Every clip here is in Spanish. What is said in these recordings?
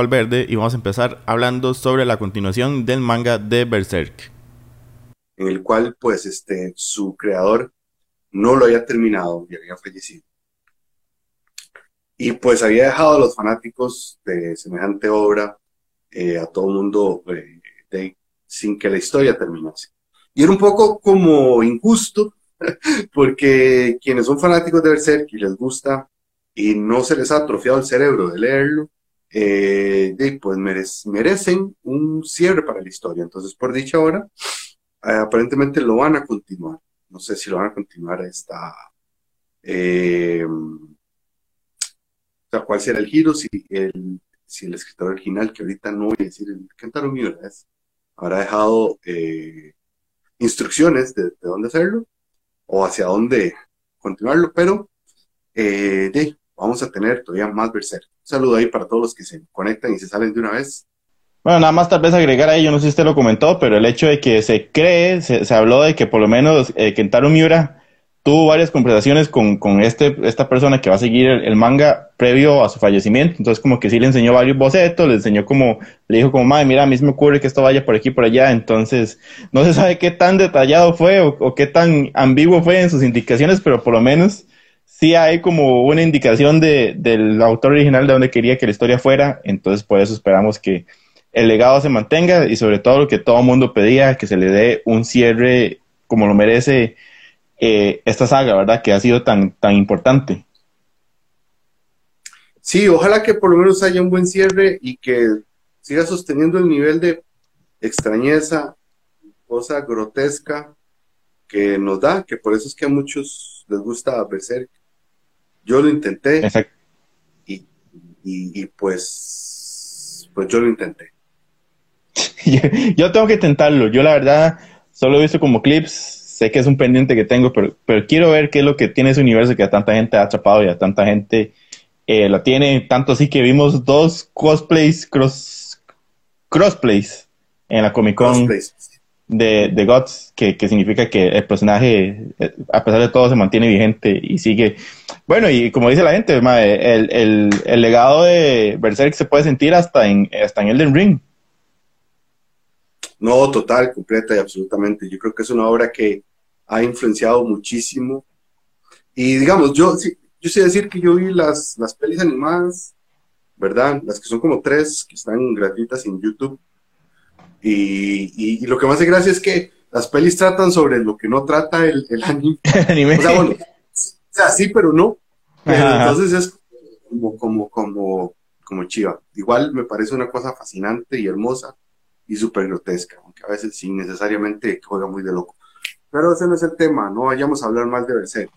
Valverde y vamos a empezar hablando sobre la continuación del manga de Berserk. En el cual, pues, este, su creador no lo había terminado y había fallecido. Y pues había dejado a los fanáticos de semejante obra eh, a todo el mundo eh, sin que la historia terminase. Y era un poco como injusto, porque quienes son fanáticos de Berserk y les gusta y no se les ha atrofiado el cerebro de leerlo, eh, pues merecen un cierre para la historia. Entonces, por dicha hora, eh, aparentemente lo van a continuar. No sé si lo van a continuar esta... Eh, o sea, cuál será el giro, si el, si el escritor original, que ahorita no voy a decir, el Kentaro Miura es, habrá dejado eh, instrucciones de, de, dónde hacerlo o hacia dónde continuarlo, pero eh, de, vamos a tener todavía más Berserk. Saludo ahí para todos los que se conectan y se salen de una vez. Bueno, nada más tal vez agregar ahí, yo no sé si usted lo comentó, pero el hecho de que se cree, se, habló de que por lo menos eh, Kentaro Miura tuvo varias conversaciones con, con este, esta persona que va a seguir el, manga previo a su fallecimiento. Entonces, como que sí le enseñó varios bocetos, le enseñó como, le dijo como, madre, mira, a mí se me ocurre que esto vaya por aquí por allá. Entonces, no se sabe qué tan detallado fue o, o qué tan ambiguo fue en sus indicaciones, pero por lo menos sí hay como una indicación de, del autor original de donde quería que la historia fuera. Entonces, por eso esperamos que el legado se mantenga y sobre todo lo que todo mundo pedía, que se le dé un cierre como lo merece eh, esta saga, ¿verdad? Que ha sido tan, tan importante. Sí, ojalá que por lo menos haya un buen cierre y que siga sosteniendo el nivel de extrañeza, cosa grotesca que nos da, que por eso es que a muchos les gusta Berserk. Yo lo intenté. Exacto. Y, y, pues, pues yo lo intenté. yo tengo que intentarlo. Yo la verdad solo he visto como clips sé que es un pendiente que tengo, pero, pero quiero ver qué es lo que tiene ese universo que a tanta gente ha atrapado y a tanta gente eh, lo tiene, tanto así que vimos dos cosplays, cross, crossplays en la Comic Con de, de Gods, que, que, significa que el personaje, eh, a pesar de todo, se mantiene vigente y sigue. Bueno, y como dice la gente, el, el, el legado de Berserk se puede sentir hasta en, hasta en Elden Ring. No, total, completa y absolutamente. Yo creo que es una obra que ha influenciado muchísimo. Y digamos, yo, yo sé decir que yo vi las, las pelis animadas, ¿verdad? Las que son como tres, que están gratuitas en YouTube. Y, y, lo que más hace gracia es que las pelis tratan sobre lo que no trata el, el anime. o sea, bueno, o sea, sí, pero no. entonces es como, como, como, como chiva. Igual me parece una cosa fascinante y hermosa y súper grotesca, aunque a veces sin necesariamente juega muy de loco. Pero ese no es el tema, no vayamos a hablar mal de Berserk.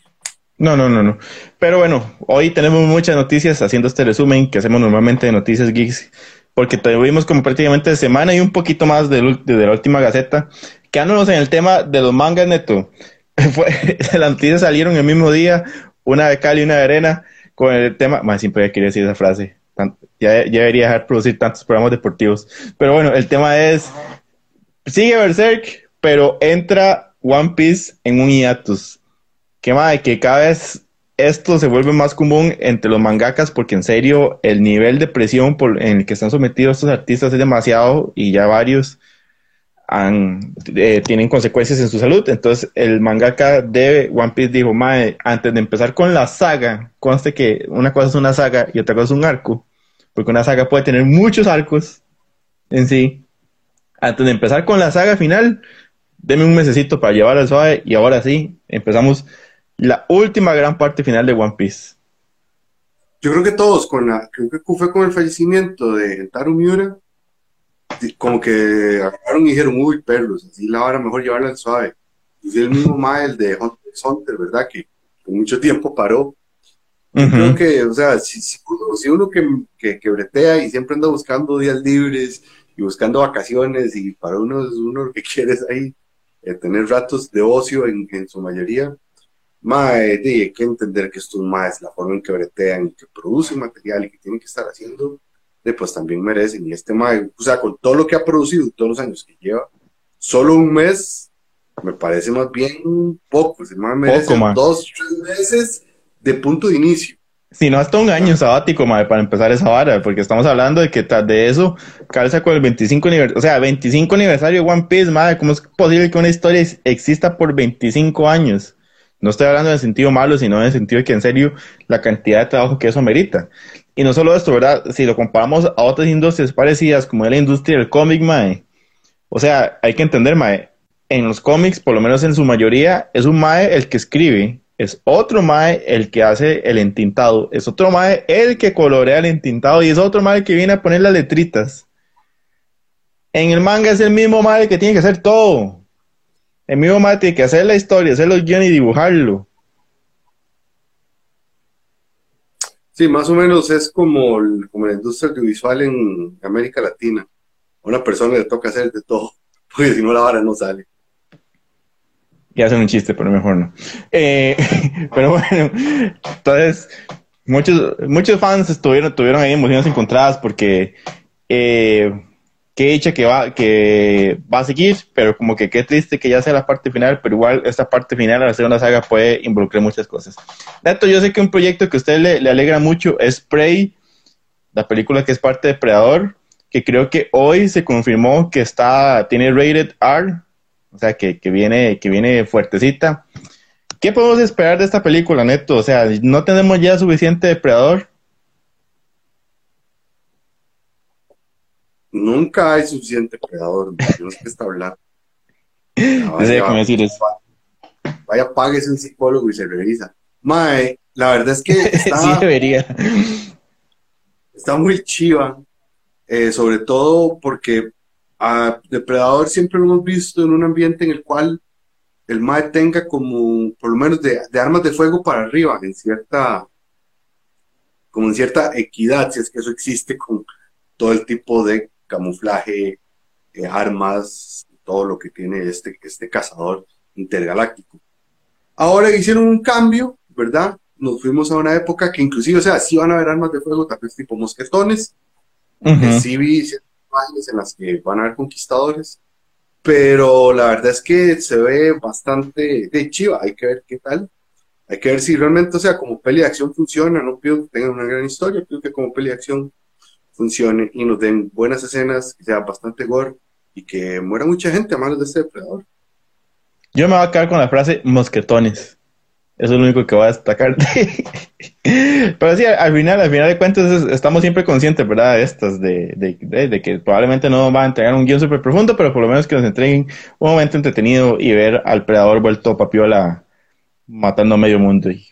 No, no, no, no. Pero bueno, hoy tenemos muchas noticias haciendo este resumen que hacemos normalmente de Noticias Geeks, porque tuvimos como prácticamente semana y un poquito más de, la última gaceta. Quedándonos en el tema de los mangas, neto. Las noticias salieron el mismo día, una de cal y una de arena, con el tema. Más siempre quería decir esa frase ya, debería dejar producir tantos programas deportivos. Pero bueno, el tema es, sigue Berserk, pero entra One Piece en un hiatus. Que madre, que cada vez esto se vuelve más común entre los mangakas porque en serio el nivel de presión por, en el que están sometidos estos artistas es demasiado y ya varios eh, tienen consecuencias en su salud. Entonces el mangaka de One Piece dijo, mae, antes de empezar con la saga, conste que una cosa es una saga y otra cosa es un arco porque una saga puede tener muchos arcos en sí. Antes de empezar con la saga final, deme un mesecito para llevar al suave y ahora sí, empezamos la última gran parte final de One Piece. Yo creo que todos, con la, creo que fue con el fallecimiento de Taru Miura, como que agarraron y dijeron, uy, perros, así la hora mejor llevarla al suave. Y el mismo Mael de Hunter, ¿verdad? Que por mucho tiempo paró Creo que, o sea, si, si uno, que, que, bretea y siempre anda buscando días libres y buscando vacaciones y para uno, uno lo que quiere es ahí eh, tener ratos de ocio en, en su mayoría, mae, hay que entender que esto más la forma en que bretean y que producen material y que tienen que estar haciendo, pues también merecen. Y este mae, o sea, con todo lo que ha producido, todos los años que lleva, solo un mes me parece más bien poco. Se merece dos, tres meses de punto de inicio. Si no, hasta un año sabático, madre, para empezar esa vara, porque estamos hablando de que tras de eso calza con el 25 aniversario, o sea, 25 aniversario de One Piece, madre, ¿cómo es posible que una historia exista por 25 años? No estoy hablando en el sentido malo, sino en el sentido de que en serio la cantidad de trabajo que eso merita. Y no solo esto, ¿verdad? Si lo comparamos a otras industrias parecidas, como la industria del cómic, mae, o sea, hay que entender, mae, en los cómics, por lo menos en su mayoría, es un mae el que escribe, es otro mae el que hace el entintado, es otro mae el que colorea el entintado y es otro mae el que viene a poner las letritas. En el manga es el mismo mae el que tiene que hacer todo. El mismo mae tiene que hacer la historia, hacer los guiones y dibujarlo. Sí, más o menos es como, como la industria audiovisual en América Latina. A una persona le toca hacer de todo, porque si no la vara no sale. Y hacen un chiste, pero mejor no. Eh, pero bueno, entonces, muchos, muchos fans estuvieron, tuvieron ahí emociones encontradas porque eh, qué dicha que va, que va a seguir, pero como que qué triste que ya sea la parte final, pero igual esta parte final, al ser una saga, puede involucrar muchas cosas. Neto, yo sé que un proyecto que a usted le, le alegra mucho es Prey, la película que es parte de Predador, que creo que hoy se confirmó que está, tiene rated R, o sea, que, viene, que viene fuertecita. ¿Qué podemos esperar de esta película, Neto? O sea, ¿no tenemos ya suficiente depredador? Nunca hay suficiente depredador, tenemos que estar hablando. Vaya, vaya, decir eso. vaya, páguese un psicólogo y se revisa. Mae, la verdad es que está, sí debería. Está muy chiva, eh, sobre todo porque a Depredador siempre lo hemos visto en un ambiente en el cual el MAE tenga como, por lo menos, de, armas de fuego para arriba, en cierta, como en cierta equidad, si es que eso existe con todo el tipo de camuflaje, eh, armas, todo lo que tiene este, este cazador intergaláctico. Ahora hicieron un cambio, ¿verdad? Nos fuimos a una época que inclusive, o sea, sí van a haber armas de fuego, tal vez tipo mosquetones, uh sí imágenes en las que van a haber conquistadores, pero la verdad es que se ve bastante de chiva, hay que ver qué tal, hay que ver si realmente, o sea, como peli de acción funciona, no pido que tengan una gran historia, pido que como peli de acción funcione y nos den buenas escenas, que sea bastante gore y que muera mucha gente a manos de este depredador. Yo me voy a quedar con la frase mosquetones. Eso es lo único que voy a destacar. Pero sí, al final, al final de cuentas, estamos siempre conscientes, ¿verdad? De estas, de, de, que probablemente no van a entregar un guion súper profundo, pero por lo menos que nos entreguen un momento entretenido y ver al predador vuelto papiola matando a medio mundo y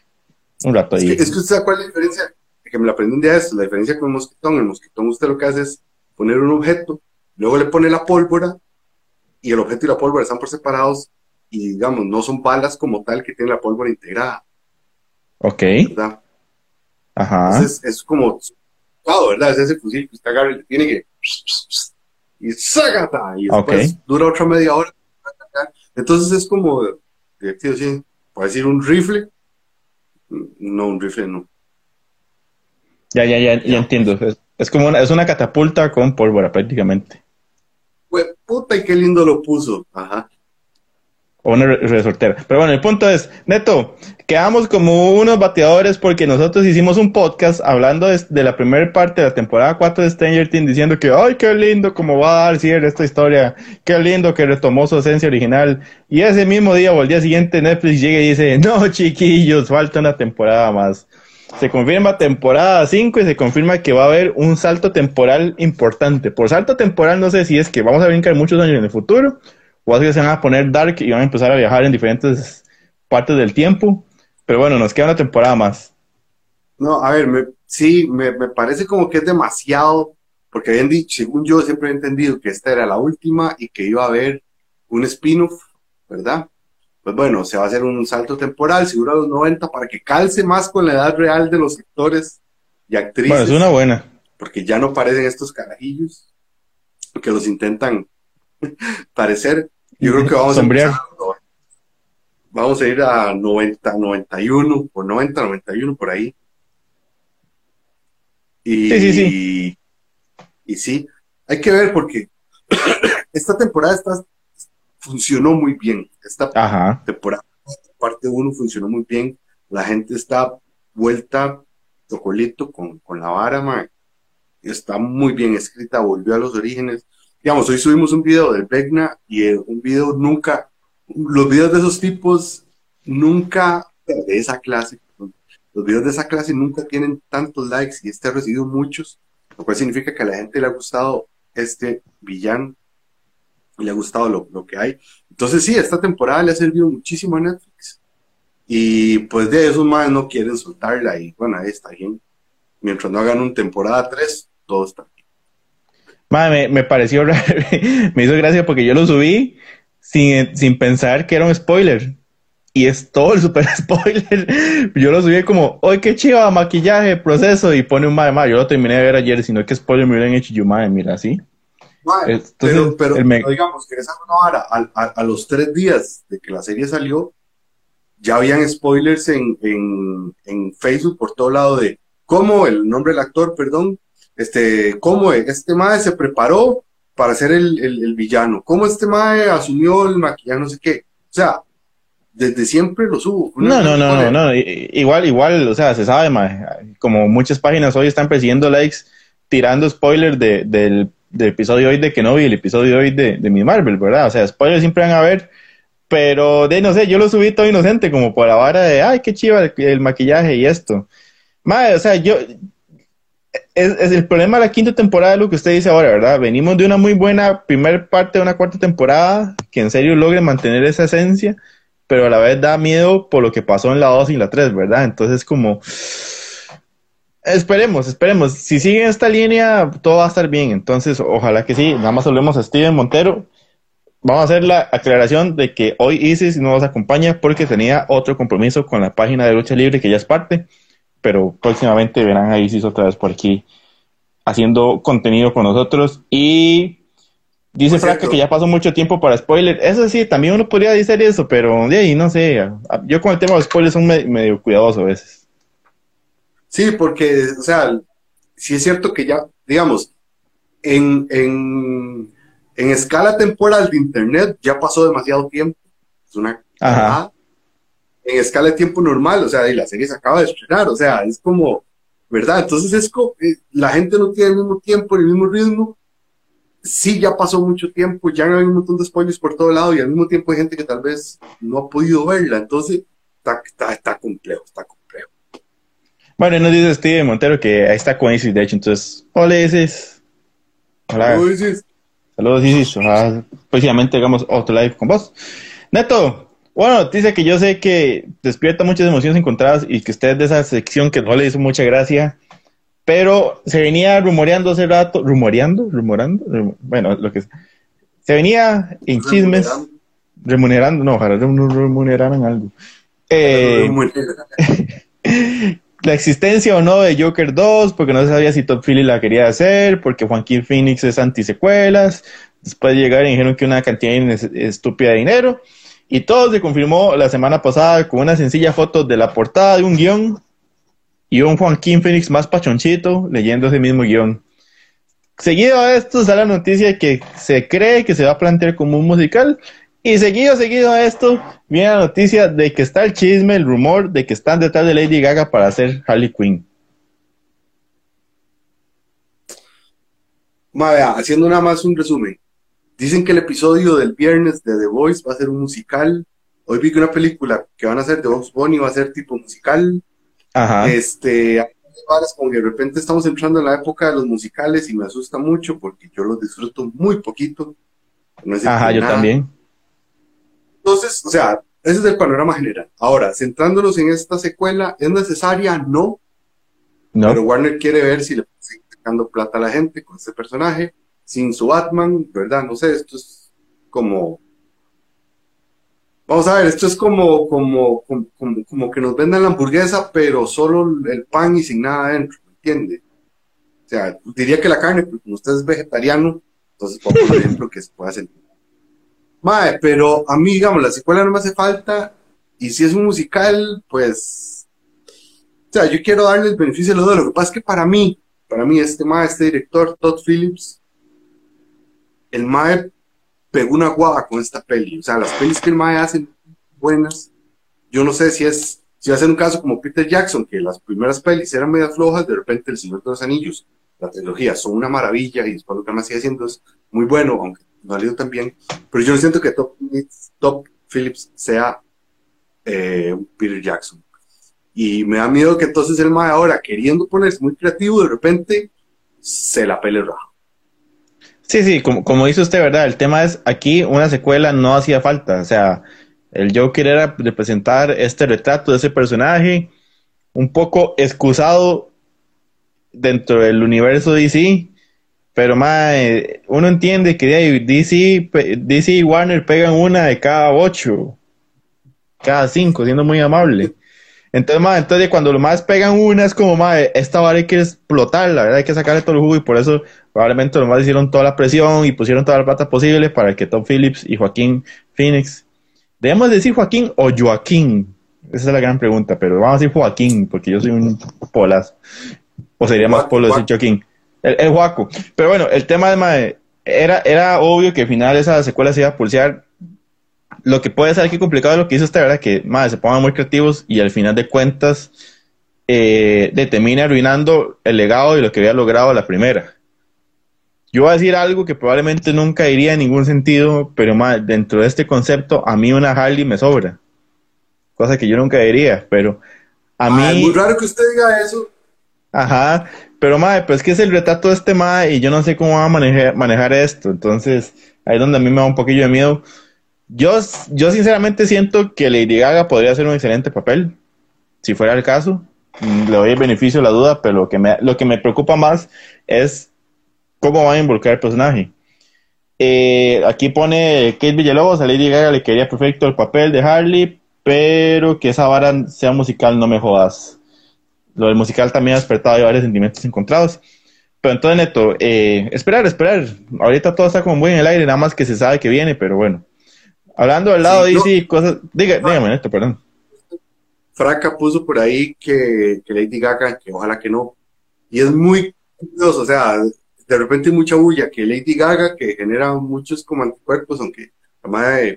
un rato ahí. Es que, usted sabe cuál es la diferencia, que me la aprendí un día esto, la diferencia con el mosquitón. El mosquitón usted lo que hace es poner un objeto, luego le pone la pólvora y el objeto y la pólvora están por separados y digamos, no son balas como tal que tienen la pólvora integrada. Ok. ¿Verdad? Ajá. Entonces es como, claro, ¿verdad? Es ese fusil que usted agarra y tiene que. Y ¡sácata! Y después dura otra media hora. Entonces es como, divertido, sí. Por decir un rifle. No, un rifle no. Ya, ya, ya, ya, entiendo. Es, como una, es una catapulta con pólvora prácticamente. Pues puta y qué lindo lo puso. Ajá o una resortera. Pero bueno, el punto es, Neto, quedamos como unos bateadores porque nosotros hicimos un podcast hablando de, la primera parte de la temporada 4 de Stranger Things diciendo que, ay, qué lindo como va a dar cierre esta historia, qué lindo que retomó su esencia original. Y ese mismo día o el día siguiente Netflix llega y dice, no, chiquillos, falta una temporada más. Se confirma temporada 5 y se confirma que va a haber un salto temporal importante. Por salto temporal no sé si es que vamos a brincar muchos años en el futuro o que se van a poner dark y van a empezar a viajar en diferentes partes del tiempo. Pero bueno, nos queda una temporada más. No, a ver, sí, me, parece como que es demasiado, porque habían dicho, según yo siempre he entendido que esta era la última y que iba a haber un spin-off, ¿verdad? Pues bueno, se va a hacer un salto temporal, seguro a los 90, para que calce más con la edad real de los actores y actrices. Bueno, es una buena. Porque ya no parecen estos carajillos que los intentan parecer. Yo creo que vamos a vamos a ir a 90, 91, por 90, 91 por ahí. Y, sí, sí, sí. Y, sí, hay que ver porque esta temporada está, funcionó muy bien. Esta temporada, parte 1 funcionó muy bien. La gente está vuelta protocolito con, con la vara, mae. Está muy bien escrita, volvió a los orígenes. Digamos, hoy subimos un video del Vecna y eh, un video nunca, los videos de esos tipos nunca, de esa clase, los videos de esa clase nunca tienen tantos likes y este ha recibido muchos, lo cual significa que a la gente le ha gustado este villano le ha gustado lo, lo que hay. Entonces sí, esta temporada le ha servido muchísimo a Netflix. Y pues de esos más no quieren soltarla y bueno, ahí está bien. Mientras no hagan un temporada 3, todo está bien. Madre, me, me, pareció me hizo gracia porque yo lo subí sin, sin pensar que era un spoiler. Y es todo el super spoiler. Yo lo subí como, ¡ay, qué chiva! Maquillaje, proceso. Y pone un madre, madre. Yo lo terminé de ver ayer, sino que spoiler me hubieran hecho yo, madre, mira, así. Entonces, pero, pero, me... digamos que esa una a, a, a, los tres días de que la serie salió, ya habían spoilers en, en, en Facebook por todo lado de cómo el nombre del actor, perdón, este, cómo este mae se preparó para ser el, el, el villano, cómo este mae asumió el maquillaje, no sé qué. O sea, desde siempre lo subo. No, no, no, no, no, igual, igual, o sea, se sabe, mae. como muchas páginas hoy están persiguiendo likes, tirando spoilers de, del, del episodio hoy de Kenobi el episodio hoy de, de mi Marvel, ¿verdad? O sea, spoilers siempre van a haber, pero de no sé, yo lo subí todo inocente, como por la vara de, ay, qué chiva el, maquillaje y esto. Mae, o sea, yo, es, el problema de la quinta temporada lo que usted dice ahora, ¿verdad? Venimos de una muy buena primera parte de una cuarta temporada que en serio logre mantener esa esencia, pero a la vez da miedo por lo que pasó en la 2 y la 3, ¿verdad? Entonces como... Esperemos, esperemos. Si siguen esta línea, todo va a estar bien. Entonces, ojalá que sí. Nada más hablemos a Steven Montero. Vamos a hacer la aclaración de que hoy Isis no nos acompaña porque tenía otro compromiso con la página de lucha libre que ya es parte pero próximamente verán a Isis otra vez por aquí haciendo contenido con nosotros. Y dice Franca que ya pasó mucho tiempo para spoiler. Eso sí, también uno podría decir eso, pero de ahí no sé. Yo con el tema de spoilers son medio cuidadoso a veces. Sí, porque, o sea, sí es cierto que ya, digamos, en, en, en escala temporal de Internet ya pasó demasiado tiempo. Es una Ajá en escala de tiempo normal, o sea, y la serie se acaba de estrenar, o sea, es como, ¿verdad? Entonces es como, eh, la gente no tiene el mismo tiempo, el mismo ritmo, sí ya pasó mucho tiempo, ya hay un montón de spoilers por todo lado y al mismo tiempo hay gente que tal vez no ha podido verla, entonces está, está, está complejo, está complejo. Bueno, nos dice Steve Montero que ahí está con Isis, de hecho, entonces, hola Isis. Hola. Saludos Isis. Saludos Isis, ojalá próximamente hagamos otro live con vos. Neto, bueno, dice que yo sé que despierta muchas emociones encontradas y que usted es de esa sección que no le hizo mucha gracia, pero se venía rumoreando hace rato, rumoreando, rumorando, bueno, lo que es. Se venía en chismes, remunerando, no, ojalá no remuneraran algo. Eh, la existencia o no de Joker 2, porque no se sabía si Todd Philly la quería hacer, porque Joaquín Phoenix es antisecuelas, después de llegar y dijeron que una cantidad estúpida de dinero. Y todo se confirmó la semana pasada con una sencilla foto de la portada de un guion y un Joaquín Phoenix más pachonchito leyendo ese mismo guion. Seguido a esto sale la noticia que se cree que se va a plantear como un musical. Y seguido, seguido a esto, viene la noticia de que está el chisme, el rumor de que están detrás de Lady Gaga para hacer Harley Quinn. haciendo nada más un resumen. Dicen que el episodio del viernes de The Voice va a ser un musical. Hoy vi que una película que van a hacer de Box Bunny va a ser tipo musical. Ajá. Este, como que de repente estamos entrando en la época de los musicales y me asusta mucho porque yo los disfruto muy poquito. Ajá, yo también. Entonces, o sea, ese es el panorama general. Ahora, centrándonos en esta secuela, ¿es necesaria? No. No. Pero Warner quiere ver si le sigue sacando plata a la gente con este personaje sin su Batman, ¿verdad? No sé, esto es como... Vamos a ver, esto es como, como, como, como que nos vendan la hamburguesa, pero solo el pan y sin nada adentro, ¿me entiende? O sea, diría que la carne, pero como usted es vegetariano, entonces por ejemplo que se puede hacer. Mae, pero a mí, digamos, la secuela no me hace falta, y si es un musical, pues... O sea, yo quiero darle el beneficio de lo Lo que pasa es que para mí, para mí, este mae, este director, Todd Phillips, el Mae pegó una guava con esta peli. O sea, las pelis que el Mae hace buenas, yo no sé si es si va a ser un caso como Peter Jackson, que las primeras pelis eran medio flojas, de repente El Señor de los Anillos, la trilogía, son una maravilla y después lo que más sigue haciendo es muy bueno, aunque no ha ido tan bien. Pero yo no siento que Top, Phillips sea eh, Peter Jackson. Y me da miedo que entonces el mae ahora, queriendo ponerse muy creativo, de repente se la pele roja. Sí, sí, como, como dice usted, ¿verdad? El tema es, aquí una secuela no hacía falta. O sea, el Joker era representar este retrato de ese personaje, un poco excusado dentro del universo DC, pero más uno entiende que DC, DC y Warner pegan una de cada ocho, cada cinco, siendo muy amable. Entonces, más, entonces cuando los más pegan una es como, más, esta vara hay que explotar, la verdad hay que sacarle todo el jugo y por eso probablemente los más hicieron toda la presión y pusieron toda la plata posible para que Tom Phillips y Joaquín Phoenix, debemos decir Joaquín o Joaquín, esa es la gran pregunta, pero vamos a decir Joaquín porque yo soy un polazo, o sería más polo decir Joaquín, el, el. Pero bueno, el tema de, era, era obvio que al final esa secuela se iba a pulsear lo que puede ser aquí complicado es lo que hizo esta verdad que madre, se pongan muy creativos y al final de cuentas eh, arruinando el legado y lo que había logrado la primera. Yo voy a decir algo que probablemente nunca iría en ningún sentido, pero más dentro de este concepto, a mí una Harley me sobra. Cosa que yo nunca diría, pero a mí. Es muy raro que usted diga eso. Ajá, pero madre, pues que es el retrato de este madre y yo no sé cómo va a manejar, manejar esto. Entonces, ahí es donde a mí me da un poquillo de miedo. Yo, yo sinceramente siento que Lady Gaga podría hacer un excelente papel, si fuera el caso. Mm, le doy el beneficio de la duda, pero lo que me, lo que me preocupa más es cómo va a involucrar el personaje. Eh, aquí pone Kate Villalobos, a Lady Gaga le quería perfecto el papel de Harley, pero que esa vara sea musical no me jodas. Lo del musical también ha despertado varios sentimientos encontrados. Pero entonces, Neto, eh, esperar, esperar. Ahorita todo está como muy en el aire, nada más que se sabe que viene, pero bueno. Hablando del lado de DC, cosas. Diga, ah. dígame esto, perdón. Fraca puso por ahí que, que, Lady Gaga, que ojalá que no. Y es muy curioso, o sea, de repente hay mucha bulla que Lady Gaga, que genera muchos como anticuerpos, aunque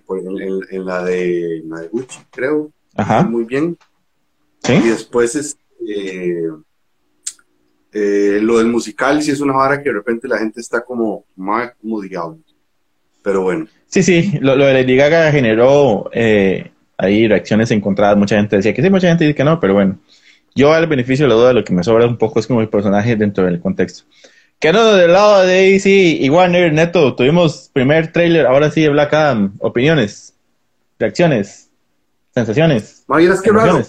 pues, en, la de, la de Gucci, creo, Ajá. muy bien. ¿Sí? Y después es eh, eh, lo del musical, si es una vara que de repente la gente está como, como diablos. Pero bueno. Sí, sí, lo, de Lady Gaga generó eh, ahí reacciones encontradas. Mucha gente decía que sí, mucha gente dice que no, pero bueno. Yo al beneficio de la duda, lo que me sobra un poco es como el personaje dentro del contexto. Quedando del lado de DC y Warner, Neto, tuvimos primer trailer, ahora sí de Black Adam. Opiniones, reacciones, sensaciones. es que raro,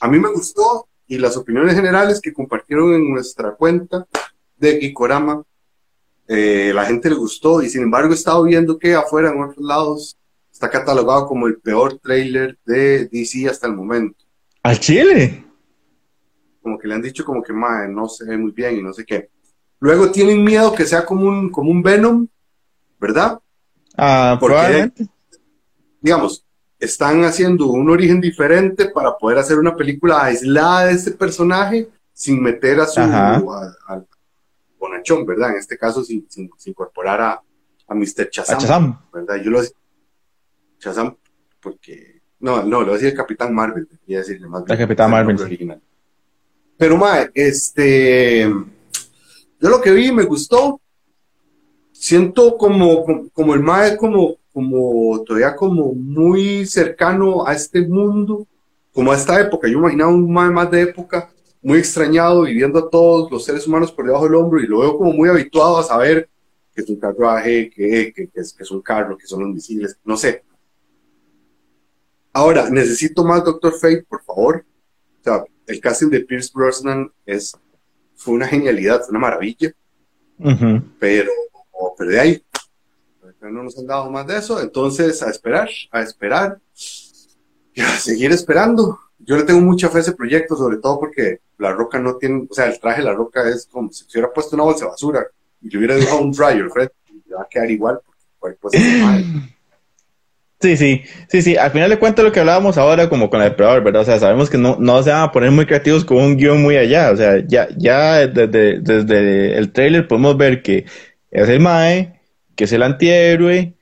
a mí me gustó y las opiniones generales que compartieron en nuestra cuenta de Gikorama eh, la gente le gustó y sin embargo he estado viendo que afuera en otros lados está catalogado como el peor trailer de DC hasta el momento. ¿Al Chile? Como que le han dicho como que no se ve muy bien y no sé qué. Luego tienen miedo que sea como un, como un Venom, ¿verdad? Ah, probablemente. Digamos, están haciendo un origen diferente para poder hacer una película aislada de este personaje sin meter a su Bonachón, ¿verdad? En este caso, sin, sin, incorporar a, a Mr. Chazam, ¿verdad? Yo lo decía Chazam porque, no, no, lo decía el Capitán Marvel, quería decirle más El Capitán Marvel. Pero, ma, este, yo lo que vi me gustó. Siento como, como, el mae, como, como todavía como muy cercano a este mundo, como a esta época. Yo imaginaba un mae más de época muy extrañado viviendo a todos los seres humanos por debajo del hombro y lo veo como muy habituado a saber que es un carruaje, que, que, que, es, que es un carro, que son los misiles, no sé. Ahora, necesito más Doctor Fate, por favor. O sea, el casting de Pierce Brosnan es, fue una genialidad, fue una maravilla. pero, pero de ahí, no nos han dado más de eso. Entonces, a esperar, a esperar y a seguir esperando yo le tengo mucha fe a ese proyecto, sobre todo porque la roca no tiene, o sea, el traje de la roca es como si hubiera puesto una bolsa de basura y le hubiera dejado un dryer, Fred, y va a quedar igual, porque pues, Sí, sí, sí, sí. Al final de cuentas lo que hablábamos ahora como con el depredador, ¿verdad? O sea, sabemos que no, no se van a poner muy creativos con un guion muy allá. O sea, ya, ya desde, desde el trailer podemos ver que es el Mae, que es el antihéroe,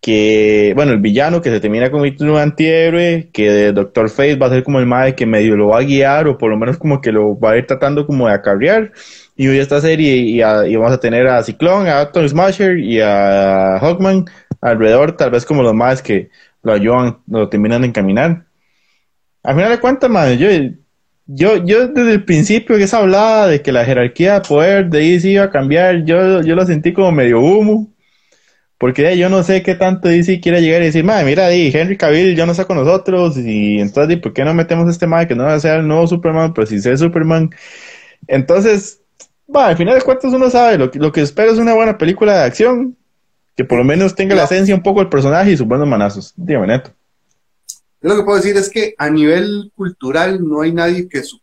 que, bueno, el villano que se termina en un antihéroe, que Doctor Fate va a ser como el madre que medio lo va a guiar o por lo menos como que lo va a ir tratando como de acarrear. Y hoy esta serie y, vamos a tener a Ciclón, a Atom Smasher y a Hawkman alrededor, tal vez como los más que lo ayudan, lo terminan de encaminar. Al final de cuentas, madre, yo, yo, yo desde el principio que se hablaba de que la jerarquía de poder de DC iba a cambiar, yo, yo lo sentí como medio humo. Porque yo no sé qué tanto DC quiere llegar y decir, madre, mira, di, Henry Cavill ya no está con nosotros, y entonces, ¿por qué no metemos a este madre que no va a ser el nuevo Superman, pero si es Superman? Entonces, va, al final de cuentas uno sabe, lo, lo que espera es una buena película de acción, que por lo menos tenga la esencia un poco del personaje y sus buenos manazos. Dígame, Neto. Lo que puedo decir es que a nivel cultural no hay nadie que su,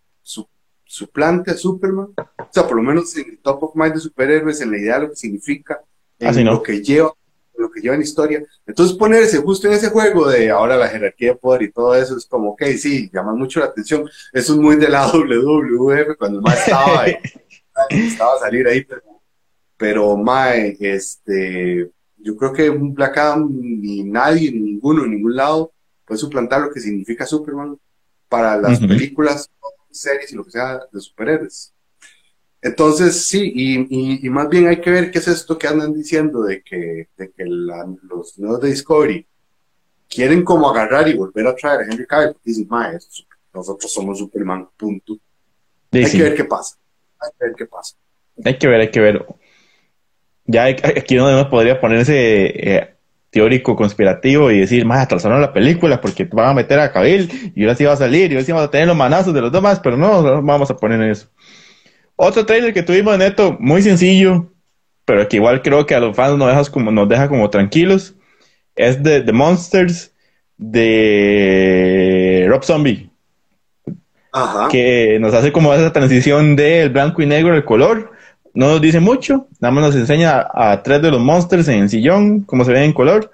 suplante a Superman. O sea, por lo menos en el top of mind de superhéroes, en la idea de lo que significa, en lo que lleva lo que lleva en historia. Entonces ponerse justo en ese juego de ahora la jerarquía de poder y todo eso es como, ok, sí, llama mucho la atención. Eso es muy de la WWF cuando más estaba ahí, estaba a salir ahí, pero, pero mae, este, yo creo que un Black Adam ni nadie, ni ninguno, en ningún lado puede suplantar lo que significa Superman para las películas, series y lo que sea de superhéroes. Entonces, sí, y, más bien hay que ver qué es esto que andan diciendo de que, de que los nuevos de Discovery quieren como agarrar y volver a traer a Henry Cavill, porque dicen, nosotros somos Superman, punto. hay que ver qué pasa. Hay que ver qué pasa. Hay que ver, hay que ver. Ya aquí donde podría ponerse eh, teórico conspirativo y decir, más atrasaron la película porque van a meter a Cavill y ahora sí va a salir y ahora sí vamos a tener los manazos de los demás, pero no, no vamos a poner eso. Otro trailer que tuvimos, Neto, muy sencillo, pero que igual creo que a los fans nos deja como, nos deja como tranquilos, es de The Monsters de Rob Zombie. Ajá. Que nos hace como esa transición del blanco y negro al color. No nos dice mucho, nada más nos enseña a, tres de los monsters en el sillón, cómo se ven en color.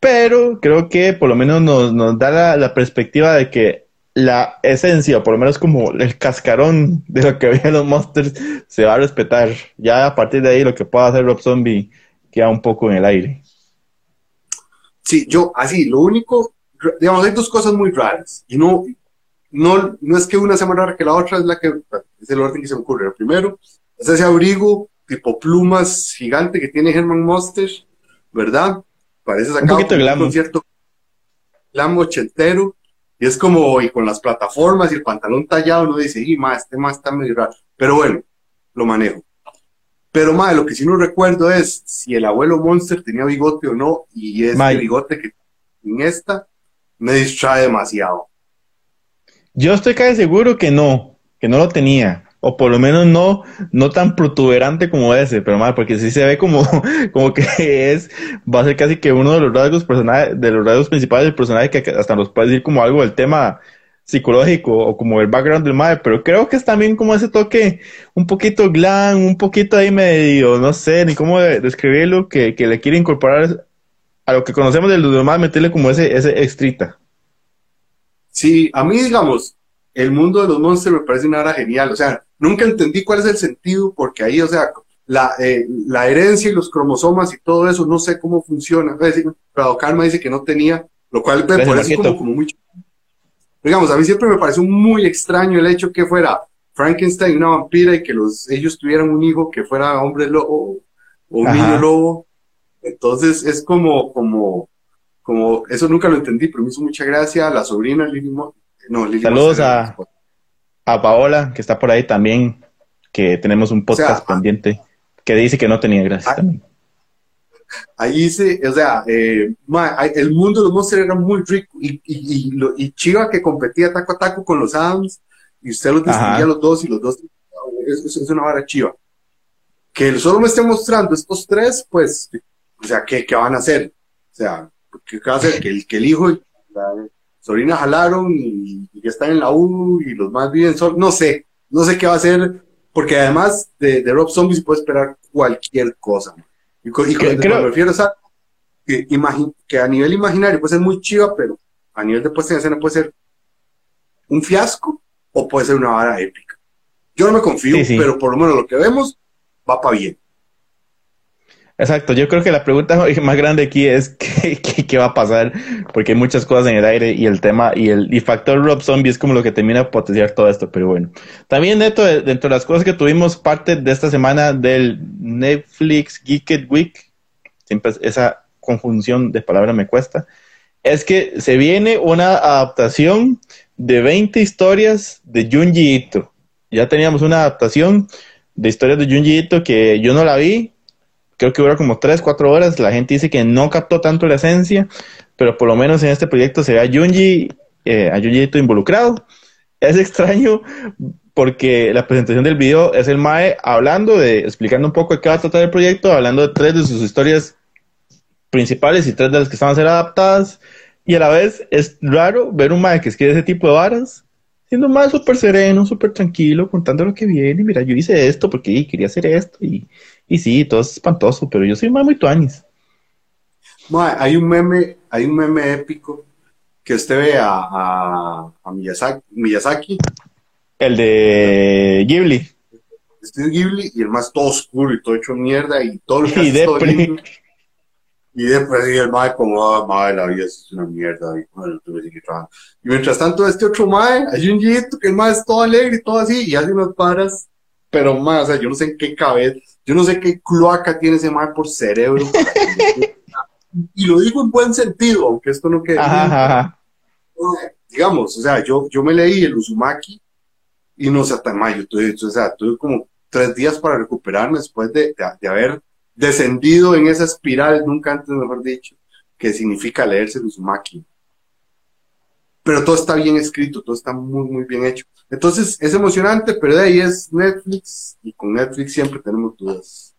Pero creo que por lo menos nos, nos da la perspectiva de que la esencia, o por lo menos como el cascarón de lo que había los monsters, se va a respetar. Ya a partir de ahí lo que pueda hacer Rob Zombie queda un poco en el aire. Sí, yo, así, lo único, digamos, hay dos cosas muy raras. Y no, no, no es que una sea más rara que la otra, es la que, es el orden que se me ocurre. primero, es ese abrigo tipo plumas gigante que tiene Herman Monster, ¿verdad? Parece sacado un, poquito de un concierto glam ochentero y es como, y con las plataformas y el pantalón tallado, uno dice, y más, este más está medio raro. Pero bueno, lo manejo. Pero más, lo que sí no recuerdo es si el abuelo Monster tenía bigote o no, y ese bigote que en esta me distrae demasiado. Yo estoy casi seguro que no, que no lo tenía o por lo menos no, no tan protuberante como ese, pero mal, porque sí se ve como, como que es, va a ser casi que uno de los rasgos personales, de los rasgos principales del personaje que hasta nos puede decir como algo del tema psicológico o como el background del madre, pero creo que es también como ese toque un poquito glam, un poquito ahí medio, no sé ni cómo describirlo, que, que le quiere incorporar a lo que conocemos de los demás, meterle como ese, ese extrita. Sí, a mí digamos, el mundo de los monstruos me parece una hora genial, o sea, nunca entendí cuál es el sentido, porque ahí, o sea, la, eh, la herencia y los cromosomas y todo eso, no sé cómo funciona. Es decir, Karma dice que no tenía, lo cual me parece como, como muy... Digamos, a mí siempre me pareció muy extraño el hecho que fuera Frankenstein una vampira y que los, ellos tuvieran un hijo que fuera hombre lobo o un niño lobo. Entonces es como, como, como, eso nunca lo entendí, pero me hizo mucha gracia. La sobrina Lili, no, Lili Saludos a, a Paola, que está por ahí también, que tenemos un podcast pendiente, que dice que no tenía gracia también. Ahí dice, o sea, eh, el mundo de los era muy rico y, y, y, Chiva que competía taco a taco con los Adams y usted los distinguía los dos y los dos, es, es una vara chiva. Que solo me esté mostrando estos tres, pues, o sea, ¿qué, qué van a hacer? O sea, ¿qué va a hacer? Que el, que el hijo, Sorina jalaron y, ya están en la U y los más viven solo. No sé, no sé qué va a hacer, porque además de, Rob Zombie se puede esperar cualquier cosa. Y, y me refiero a que, que a nivel imaginario puede ser muy chiva, pero a nivel de puesta en escena puede ser un fiasco o puede ser una vara épica. Yo no me confío, pero por lo menos lo que vemos va para bien. Exacto, yo creo que la pregunta más grande aquí es ¿qué, qué, va a pasar, porque hay muchas cosas en el aire y el tema y el y factor Rob Zombie es como lo que termina potenciar todo esto, pero bueno. También dentro de, dentro de las cosas que tuvimos parte de esta semana del Netflix Geeked Week, siempre esa conjunción de palabras me cuesta, es que se viene una adaptación de 20 historias de Junji Ito. Ya teníamos una adaptación de historias de Junji Ito que yo no la vi, creo que dura como 3, 4 horas. La gente dice que no captó tanto la esencia, pero por lo menos en este proyecto se ve a Junji, eh, a Junji involucrado. Es extraño porque la presentación del video es el Mae hablando de, explicando un poco de qué va a tratar el proyecto, hablando de tres de sus historias principales y tres de las que están a ser adaptadas. Y a la vez es raro ver un Mae que escribe ese tipo de varas, siendo un Mae súper sereno, súper tranquilo, contando lo que viene. Mira, yo hice esto porque quería hacer esto y y sí, todo es espantoso, pero yo soy más muy tuanis. hay un meme, hay un meme épico que usted ve a, a, Miyazaki, El de Ghibli. Este Ghibli y el más todo oscuro y todo hecho mierda y todo que y de y después y el mae como, ah, mae, la vida es una mierda, y bueno, tuve que trabajando. Y mientras tanto, este otro mae, hay un yito que el mae es todo alegre y todo así, y hace unas paras, pero mae, o sea, yo no sé en qué cabeza, yo no sé qué cloaca tiene ese mae por cerebro. y lo digo en buen sentido, aunque esto no quede. Digamos, o sea, yo, yo me leí el Uzumaki y no sé, hasta mayo, tuve, o sea, tuve como tres días para recuperarme después de, de, haber descendido en esa espiral, nunca antes mejor dicho, que significa leerse el Uzumaki pero todo está bien escrito, todo está muy, muy bien hecho. Entonces es emocionante, pero de ahí es Netflix y con Netflix siempre tenemos dudas.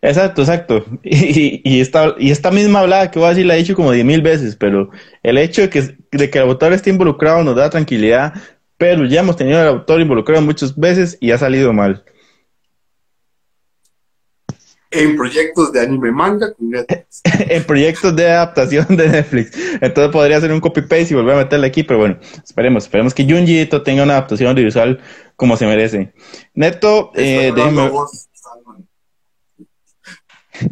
Exacto, exacto. Y, y, esta, y esta misma hablada que voy a decir la he dicho como diez mil veces, pero el hecho de que, de que el autor esté involucrado nos da tranquilidad, pero ya hemos tenido al autor involucrado muchas veces y ha salido mal en proyectos de anime manga con Netflix. en proyectos de adaptación de Netflix. Entonces podría hacer un copy-paste y volver a meterle aquí, pero bueno, esperemos. Esperemos que Junji tenga una adaptación audiovisual como se merece. Neto, eh, déjeme...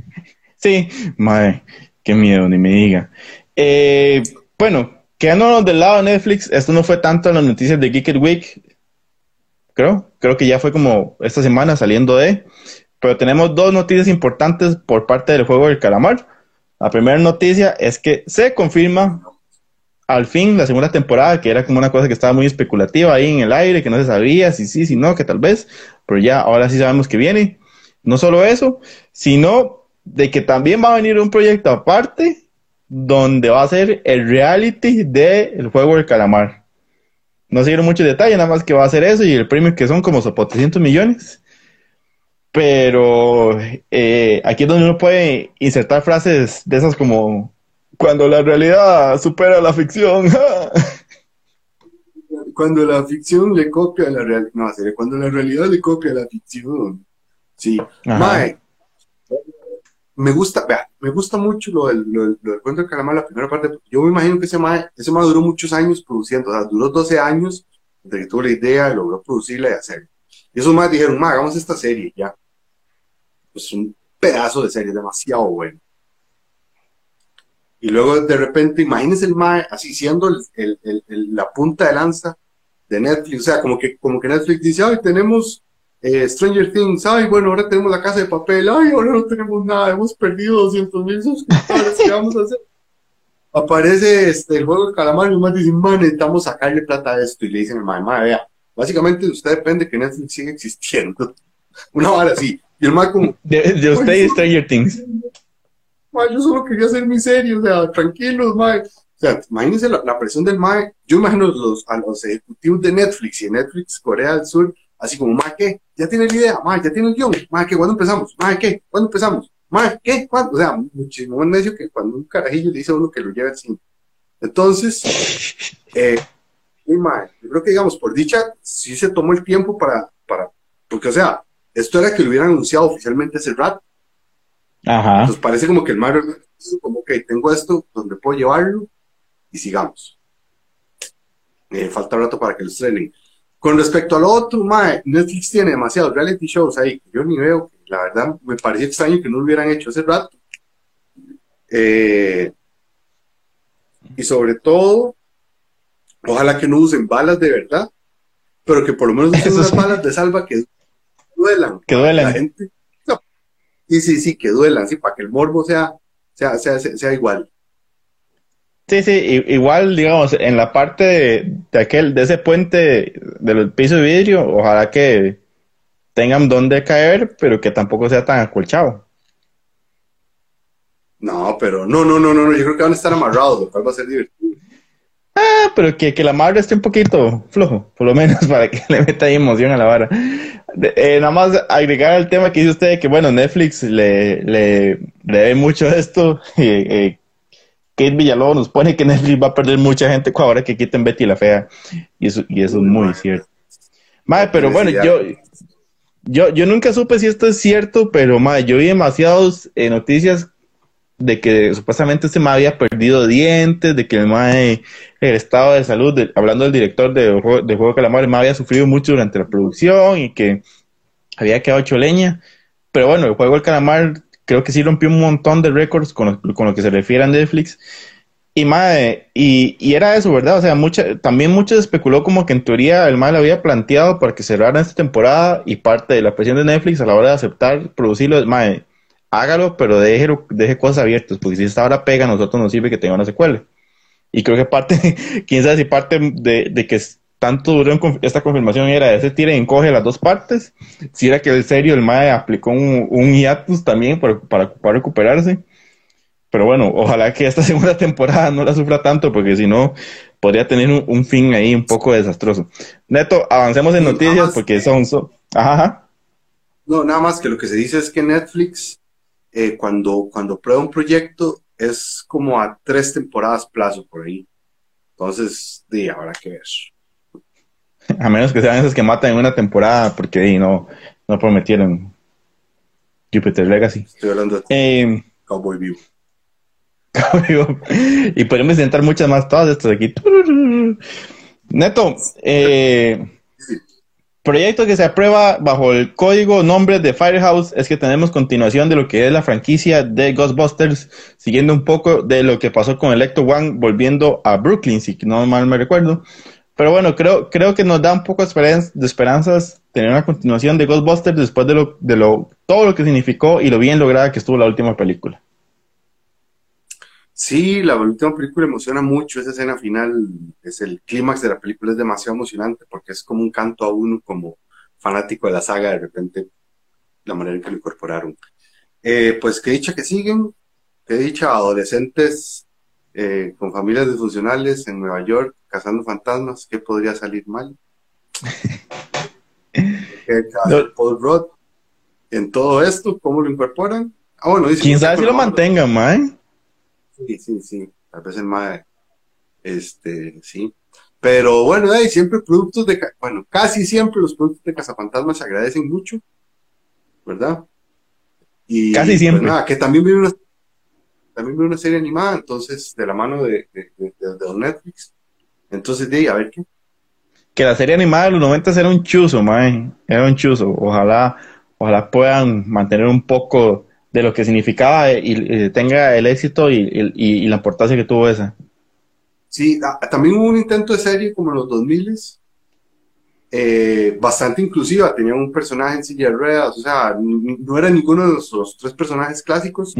sí, madre, qué miedo, ni me diga. Eh, bueno, quedándonos del lado de Netflix, esto no fue tanto en las noticias de Geeked Week, creo, creo que ya fue como esta semana saliendo de... Pero tenemos dos noticias importantes por parte del juego del calamar. La primera noticia es que se confirma al fin la segunda temporada, que era como una cosa que estaba muy especulativa ahí en el aire, que no se sabía si sí, si no, que tal vez, pero ya ahora sí sabemos que viene. No solo eso, sino de que también va a venir un proyecto aparte donde va a ser el reality del juego del calamar. No se dieron muchos detalles, nada más que va a ser eso y el premio que son como 700 millones. Pero eh, aquí es donde uno puede insertar frases de esas como cuando la realidad supera la ficción. cuando la ficción le copia a la realidad. No, sería cuando la realidad le copia a la ficción. Sí. Mae, me gusta, vea, me gusta mucho lo del, lo, del cuento de calamar, la primera parte, yo me imagino que ese mae, ese mae duró muchos años produciendo, o sea, duró 12 años desde que tuvo la idea, logró producirla y hacerla. Y esos más dijeron, ma, hagamos esta serie, ya. Pues un pedazo de serie, demasiado bueno. Y luego de repente, imagínense el ma así siendo el, el, la punta de lanza de Netflix. O sea, como que, como que Netflix dice, ay, tenemos eh, Stranger Things, ay, bueno, ahora tenemos la casa de papel, ay, ahora no tenemos nada, hemos perdido 200 mil suscriptores, ¿qué vamos a hacer? Aparece este, el juego de calamar y más dicen, man, necesitamos sacarle plata a esto. Y le dicen, hermano, vea, Básicamente de usted depende que Netflix siga existiendo. Una hora así. Y el Mae como... De, usted y Stranger Things. Mae, yo solo quería hacer mi serie, o sea, tranquilos, Mae. O sea, imagínense la, presión del Mae. Yo imagino los, a los ejecutivos de Netflix y de Netflix Corea del Sur, así como, Mae, ¿qué? ¿Ya tiene la idea? Mae, ¿ya tiene el guion? Mae, ¿qué? ¿Cuándo empezamos? Mae, ¿qué? ¿Cuándo empezamos? Mae, ¿qué? ¿Cuándo? O sea, muchísimo más necio que cuando un carajillo le dice a uno que lo lleve al cine. Entonces, eh, yo creo que, digamos, por dicha, sí se tomó el tiempo para, para, porque, o sea, esto era que lo hubieran anunciado oficialmente ese rato. Ajá. Entonces parece como que el Mario, como que tengo esto donde puedo llevarlo y sigamos. Eh, falta rato para que lo estrenen. Con respecto al otro, mae, Netflix tiene demasiados reality shows ahí que yo ni veo. La verdad, me parecía extraño que no lo hubieran hecho hace rato. Eh, y sobre todo, ojalá que no usen balas de verdad, pero que por lo menos usen unas balas de salva que duelan. Que duelan. La gente. Sí, sí, sí, que duelan, sí, para que el morbo sea, sea, sea, sea igual. Sí, sí, igual, digamos, en la parte de, de, aquel, de ese puente del piso de vidrio, ojalá que tengan donde caer, pero que tampoco sea tan acolchado. No, pero no, no, no, no, yo creo que van a estar amarrados, lo cual va a ser divertido. Ah, pero que, que la amarre esté un poquito flojo, por lo menos para que le meta ahí emoción a la vara. Eh, nada más agregar al tema que dice usted que, bueno, Netflix le, le, le debe mucho esto. Eh, Kate Villalobos nos pone que Netflix va a perder mucha gente ahora que quiten Betty la Fea. Y eso, y eso es muy cierto. Madre, pero bueno, yo, yo, yo nunca supe si esto es cierto, pero madre, yo vi demasiadas eh, noticias de que supuestamente este mae había perdido dientes, de que el mae, el estado de salud, hablando del director de, de Juego de Calamar, el mae había sufrido mucho durante la producción y que había quedado hecho leña. Pero bueno, el Juego del Calamar creo que sí rompió un montón de récords con, con, lo que se refiere a Netflix. Y mae, y, y, era eso, ¿verdad? O sea, mucha, también mucho especuló como que en teoría el mae lo había planteado para que cerrara esta temporada y parte de la presión de Netflix a la hora de aceptar producirlo, mae, hágalo, pero deje, deje cosas abiertas, porque si esta hora pega, a nosotros nos sirve que tenga una secuela. Y creo que parte, quién sabe si parte de, de que tanto duró esta confirmación era ese tire y encoge las dos partes, si era que en serio el MAE aplicó un, un hiatus también para, para, recuperarse. Pero bueno, ojalá que esta segunda temporada no la sufra tanto, porque si no, podría tener un, fin ahí un poco desastroso. Neto, avancemos en noticias porque son... ajá. No, nada más que lo que se dice es que Netflix eh, cuando, cuando prueba un proyecto es como a tres temporadas plazo por ahí. Entonces, sí, habrá que ver. A menos que sean esas que matan en una temporada, porque ahí no, no prometieron Jupiter Legacy. Estoy hablando de eh, Cowboy View. y podemos intentar muchas más, todas estas aquí. Neto, eh, proyecto que se aprueba bajo el código nombre de Firehouse es que tenemos continuación de lo que es la franquicia de Ghostbusters, siguiendo un poco de lo que pasó con Electro One, volviendo a Brooklyn, si no mal me recuerdo. Pero bueno, creo, creo que nos da un poco de, esperanzas tener una continuación de Ghostbusters después de, lo, de lo, todo lo que significó y lo bien lograda que estuvo la última película. Sí, la última película emociona mucho, esa escena final, es el clímax de la película, es demasiado emocionante porque es como un canto a uno como fanático de la saga, de repente la manera en que lo incorporaron. Eh, pues que dicha que siguen, que dicha adolescentes eh, con familias disfuncionales en Nueva York cazando fantasmas, ¿qué podría salir mal? Paul Rudd en todo esto, ¿cómo lo incorporan? Ah, bueno, ¿Quién sabe si lo mantengan, man? Sí, sí, sí. Tal vez el más, este, sí. Pero bueno, hay siempre productos de, bueno, casi siempre los productos de Cazafantasmas se agradecen mucho, ¿verdad? Y, casi pues siempre. nada, que también viene una, también viene una serie animada, entonces, de la mano de, de, de, Netflix. Entonces, de ahí, a ver qué. Que la serie animada de los 90 era un chuzo, man. Era un chuzo. Ojalá, ojalá puedan mantener un poco de lo que significaba y, tenga el éxito y, la importancia que tuvo esa. Sí, también hubo un intento de serie como en los 2000 eh, bastante inclusiva, tenía un personaje en silla de ruedas, o sea, no era ninguno de los, tres personajes clásicos.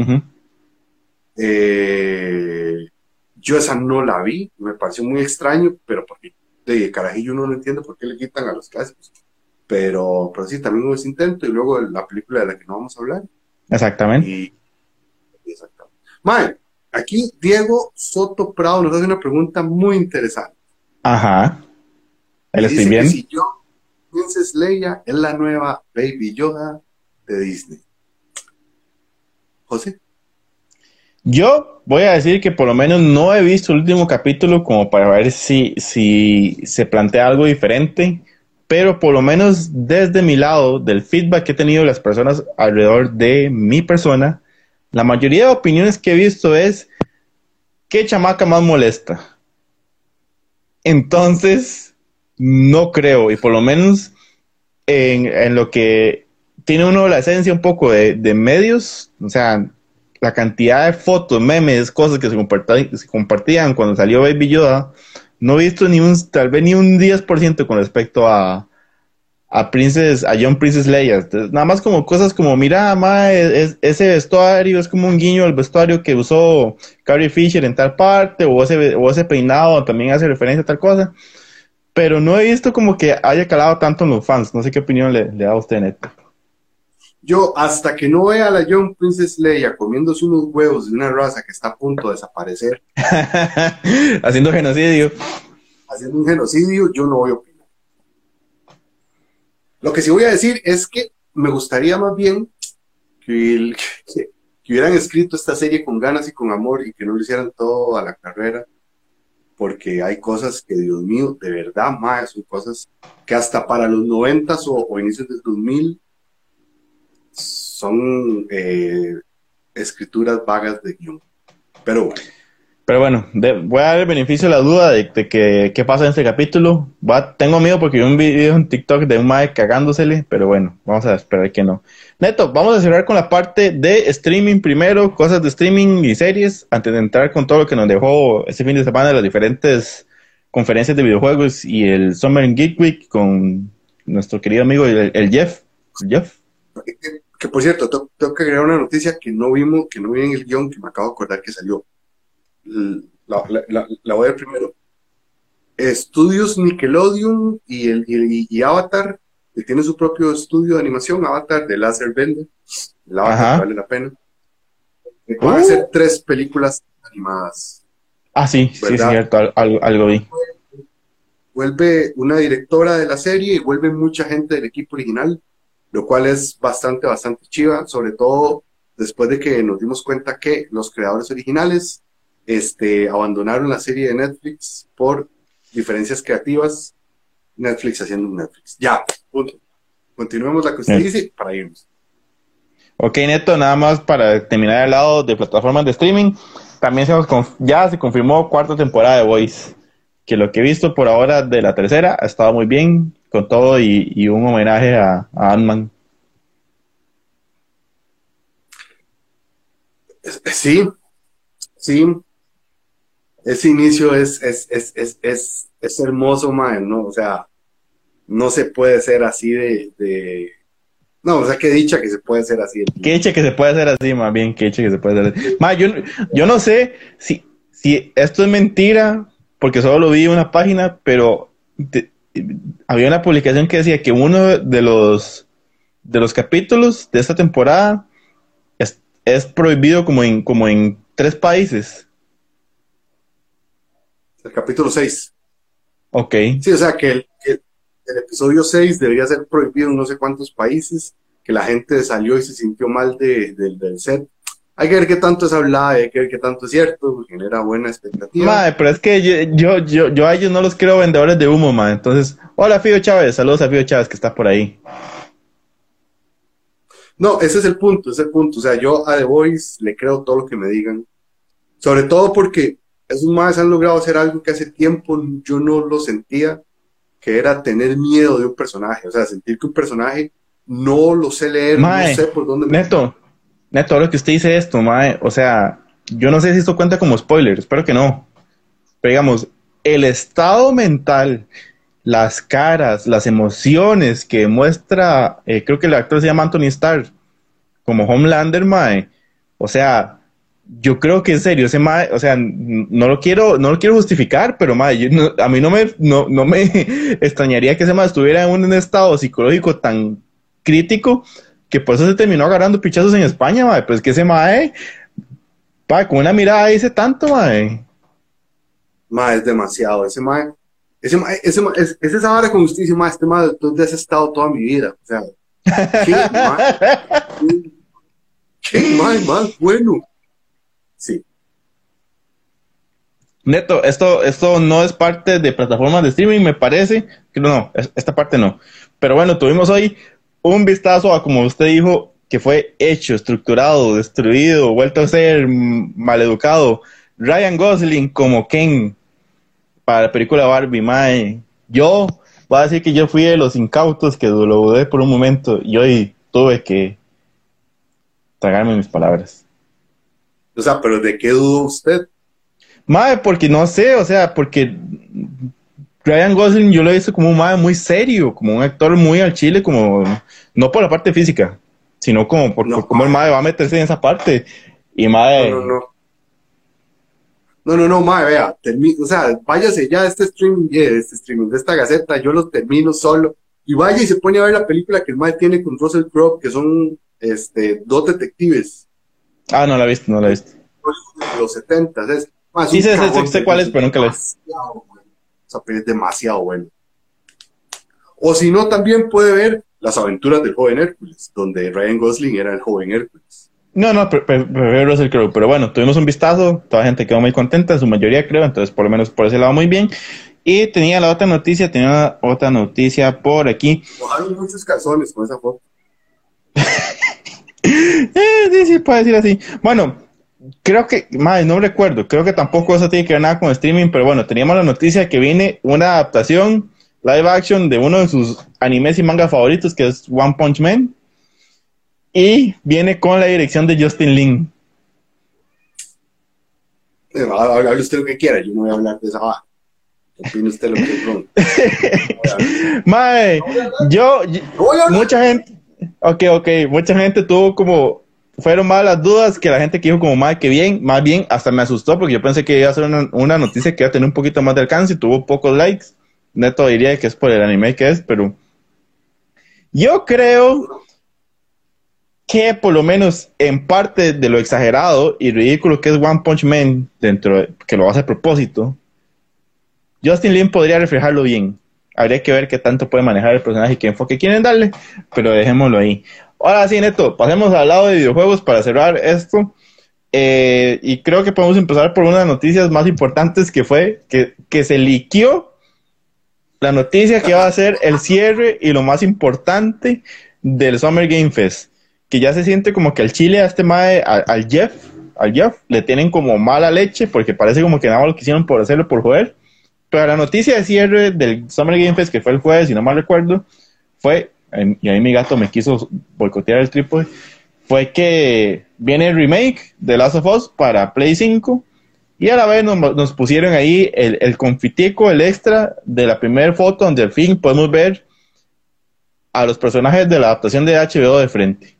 Eh, yo esa no la vi, me pareció muy extraño, pero porque de carajillo uno no entiende por qué le quitan a los clásicos. Pero, pero sí, también hubo ese intento y luego la película de la que no vamos a hablar. Exactamente. exactamente. aquí Diego Soto Prado nos hace una pregunta muy interesante. Ajá. Él estoy bien. si yo, Princess Leia, es la nueva Baby Yoda de Disney. José. Yo voy a decir que por lo menos no he visto el último capítulo como para ver si, si se plantea algo diferente pero por lo menos desde mi lado, del feedback que he tenido las personas alrededor de mi persona, la mayoría de opiniones que he visto es, ¿qué chamaca más molesta? Entonces, no creo, y por lo menos en, lo que tiene uno la esencia un poco de, de, medios, o sea, la cantidad de fotos, memes, cosas que se, compartían, se compartían cuando salió Baby Yoda, no he visto ni un, tal vez ni un 10% con respecto a, a Princess, a John Princess Leia. nada más como cosas como, mira, ma, es, ese vestuario es como un guiño al vestuario que usó Carrie Fisher en tal parte, o ese, o ese peinado también hace referencia a tal cosa. Pero no he visto como que haya calado tanto en los fans. No sé qué opinión le, le da a usted, Neto. Yo, hasta que no vea a la John Princess Leia comiéndose unos huevos de una raza que está a punto de desaparecer, haciendo genocidio, haciendo un genocidio, yo no voy a opinar. Lo que sí voy a decir es que me gustaría más bien que, que, hubieran escrito esta serie con ganas y con amor y que no lo hicieran todo a la carrera, porque hay cosas que, Dios mío, de verdad, más son cosas que hasta para los noventas o, o inicios del 2000 son eh, escrituras vagas de guion. Pero bueno. Pero bueno, voy a dar el beneficio de la duda de, que qué pasa en este capítulo. Va, tengo miedo porque vi un video en TikTok de un mae cagándosele, pero bueno, vamos a esperar que no. Neto, vamos a cerrar con la parte de streaming primero, cosas de streaming y series, antes de entrar con todo lo que nos dejó este fin de semana las diferentes conferencias de videojuegos y el Summer Geek Week con nuestro querido amigo el, Jeff. Jeff. Que por cierto, tengo, que agregar una noticia que no vimos, que no vi en el guion, que me acabo de acordar que salió. La, voy a ver primero. Estudios Nickelodeon y, el, y, Avatar, que tiene su propio estudio de animación, Avatar de Laser Bender. La vale la pena. Van a hacer uh. tres películas animadas. Ah, sí, sí, es cierto, algo, algo vi. Vuelve una directora de la serie y vuelve mucha gente del equipo original lo cual es bastante, bastante chiva, sobre todo después de que nos dimos cuenta que los creadores originales este, abandonaron la serie de Netflix por diferencias creativas, Netflix haciendo un Netflix. Ya, punto. Continuemos la que usted dice para irnos. Ok, Neto, nada más para terminar el lado de plataformas de streaming. También se ya se confirmó cuarta temporada de Voice, que lo que he visto por ahora de la tercera ha estado muy bien con todo y, un homenaje a, a Ant-Man. Sí, sí. Ese inicio es, es, es, es, hermoso, man, ¿no? O sea, no se puede ser así de, No, o sea, qué dicha que se puede ser así. Qué dicha que se puede hacer así, más bien, qué dicha que se puede hacer así. Ma, yo, yo no sé si, si esto es mentira, porque solo lo vi en una página, pero había una publicación que decía que uno de los de los capítulos de esta temporada es, prohibido como en como en tres países. El capítulo 6. Ok. Sí, o sea que el, episodio 6 debería ser prohibido en no sé cuántos países, que la gente salió y se sintió mal de, del set hay que ver qué tanto es hablado, hay que ver qué tanto es cierto, genera buena expectativa. Madre, pero es que yo, yo, yo, a ellos no los creo vendedores de humo, madre. Entonces, hola Fío Chávez, saludos a Fío Chávez que está por ahí. No, ese es el punto, ese es el punto. O sea, yo a The Voice le creo todo lo que me digan. Sobre todo porque esos madres han logrado hacer algo que hace tiempo yo no lo sentía, que era tener miedo de un personaje. O sea, sentir que un personaje no lo sé leer, no sé por dónde me. Neto, Neto, ahora que usted dice esto, mae, o sea, yo no sé si esto cuenta como spoiler, espero que no. Pero digamos, el estado mental, las caras, las emociones que muestra, eh, creo que el actor se llama Anthony Starr, como Homelander, mae. O sea, yo creo que en serio, ese mae, o sea, no lo quiero, no lo quiero justificar, pero a mí no me, no, no me extrañaría que ese mae estuviera en un estado psicológico tan crítico que por eso se terminó agarrando pichazos en España, mae. Pues que ese mae, pa, con una mirada dice tanto, mae. Mae, es demasiado. Ese mae, ese mae, ese mae, es, esa vara con usted dice, mae, este mae, tú has estado toda mi vida. O sea, qué mae. qué mae más bueno. Sí. Neto, esto, esto no es parte de plataformas de streaming, me parece. No, esta parte no. Pero bueno, tuvimos hoy un vistazo a, como usted dijo, que fue hecho, estructurado, destruido, vuelto a ser maleducado. Ryan Gosling como Ken para la película Barbie, mae. Yo voy a decir que yo fui de los incautos que lo dudé por un momento y hoy tuve que tragarme mis palabras. O sea, pero ¿de qué dudó usted? Mae, porque no sé, o sea, porque Ryan Gosling yo lo he visto como un mae muy serio, como un actor muy al chile, como no por la parte física, sino como por, cómo el mae va a meterse en esa parte. Y mae. No, no, no. No, no, no, mae, vea, o sea, váyase ya de este streaming, de este streaming, de esta gaceta, yo lo termino solo. Y vaya y se pone a ver la película que el mae tiene con Russell Crowe, que son este, dos detectives. Ah, no la he visto, no la he visto. Los 70, es sí, sé, sé, cuál es, pero nunca la he visto. Esa es demasiado bueno. O si no, también puede ver Las aventuras del joven Hércules, donde Ryan Gosling era el joven Hércules. No, no, prefiero Russell Crowe, pero bueno, tuvimos un vistazo, toda la gente quedó muy contenta, su mayoría creo, entonces por lo menos por ese lado muy bien. Y tenía la otra noticia, tenía otra noticia por aquí. Mojaron muchos calzones con esa foto. eh, sí, sí, puede decir así. Bueno, creo que, más no recuerdo, creo que tampoco eso tiene que ver nada con streaming, pero bueno, teníamos la noticia que viene una adaptación live action de uno de sus animes y mangas favoritos, que es One Punch Man, y viene con la dirección de Justin Lin. Eh, hable usted lo que quiera, yo no voy a hablar de esa Opine usted lo que es Mae, yo, mucha gente, ok, ok, mucha gente tuvo como fueron más las dudas que la gente que dijo como, más que bien, más bien, hasta me asustó porque yo pensé que iba a ser una, noticia que iba a tener un poquito más de alcance y tuvo pocos likes. Neto diría que es por el anime que es, pero yo creo que por lo menos en parte de lo exagerado y ridículo que es One Punch Man, dentro de, que lo hace a propósito, Justin Lin podría reflejarlo bien. Habría que ver qué tanto puede manejar el personaje y qué enfoque quieren darle, pero dejémoslo ahí. Ahora sí, Neto, pasemos al lado de videojuegos para cerrar esto. Eh, y creo que podemos empezar por una de las noticias más importantes que fue que, se liquió la noticia que va a ser el cierre y lo más importante del Summer Game Fest. Que ya se siente como que al Chile, a este mae, al, Jeff, al Jeff, le tienen como mala leche porque parece como que nada lo quisieron por hacerlo por joder. Pero la noticia de cierre del Summer Game Fest, que fue el jueves, si no mal recuerdo, fue y ahí mi gato me quiso boicotear el trípode, fue que viene el remake de Last of Us para Play 5 y a la vez nos, pusieron ahí el, el, confitico, el extra de la primera foto donde al fin podemos ver a los personajes de la adaptación de HBO de frente.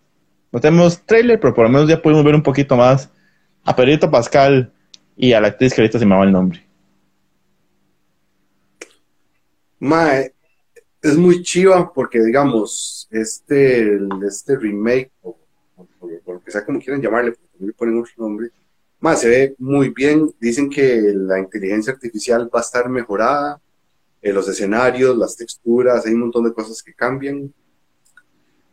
No tenemos trailer, pero por lo menos ya pudimos ver un poquito más a Pedrito Pascal y a la actriz que ahorita se me va el nombre. Mae, es muy chiva porque, digamos, este, este remake, o, lo que sea como quieran llamarle, porque le ponen otro nombre, más se ve muy bien. Dicen que la inteligencia artificial va a estar mejorada, en los escenarios, las texturas, hay un montón de cosas que cambian.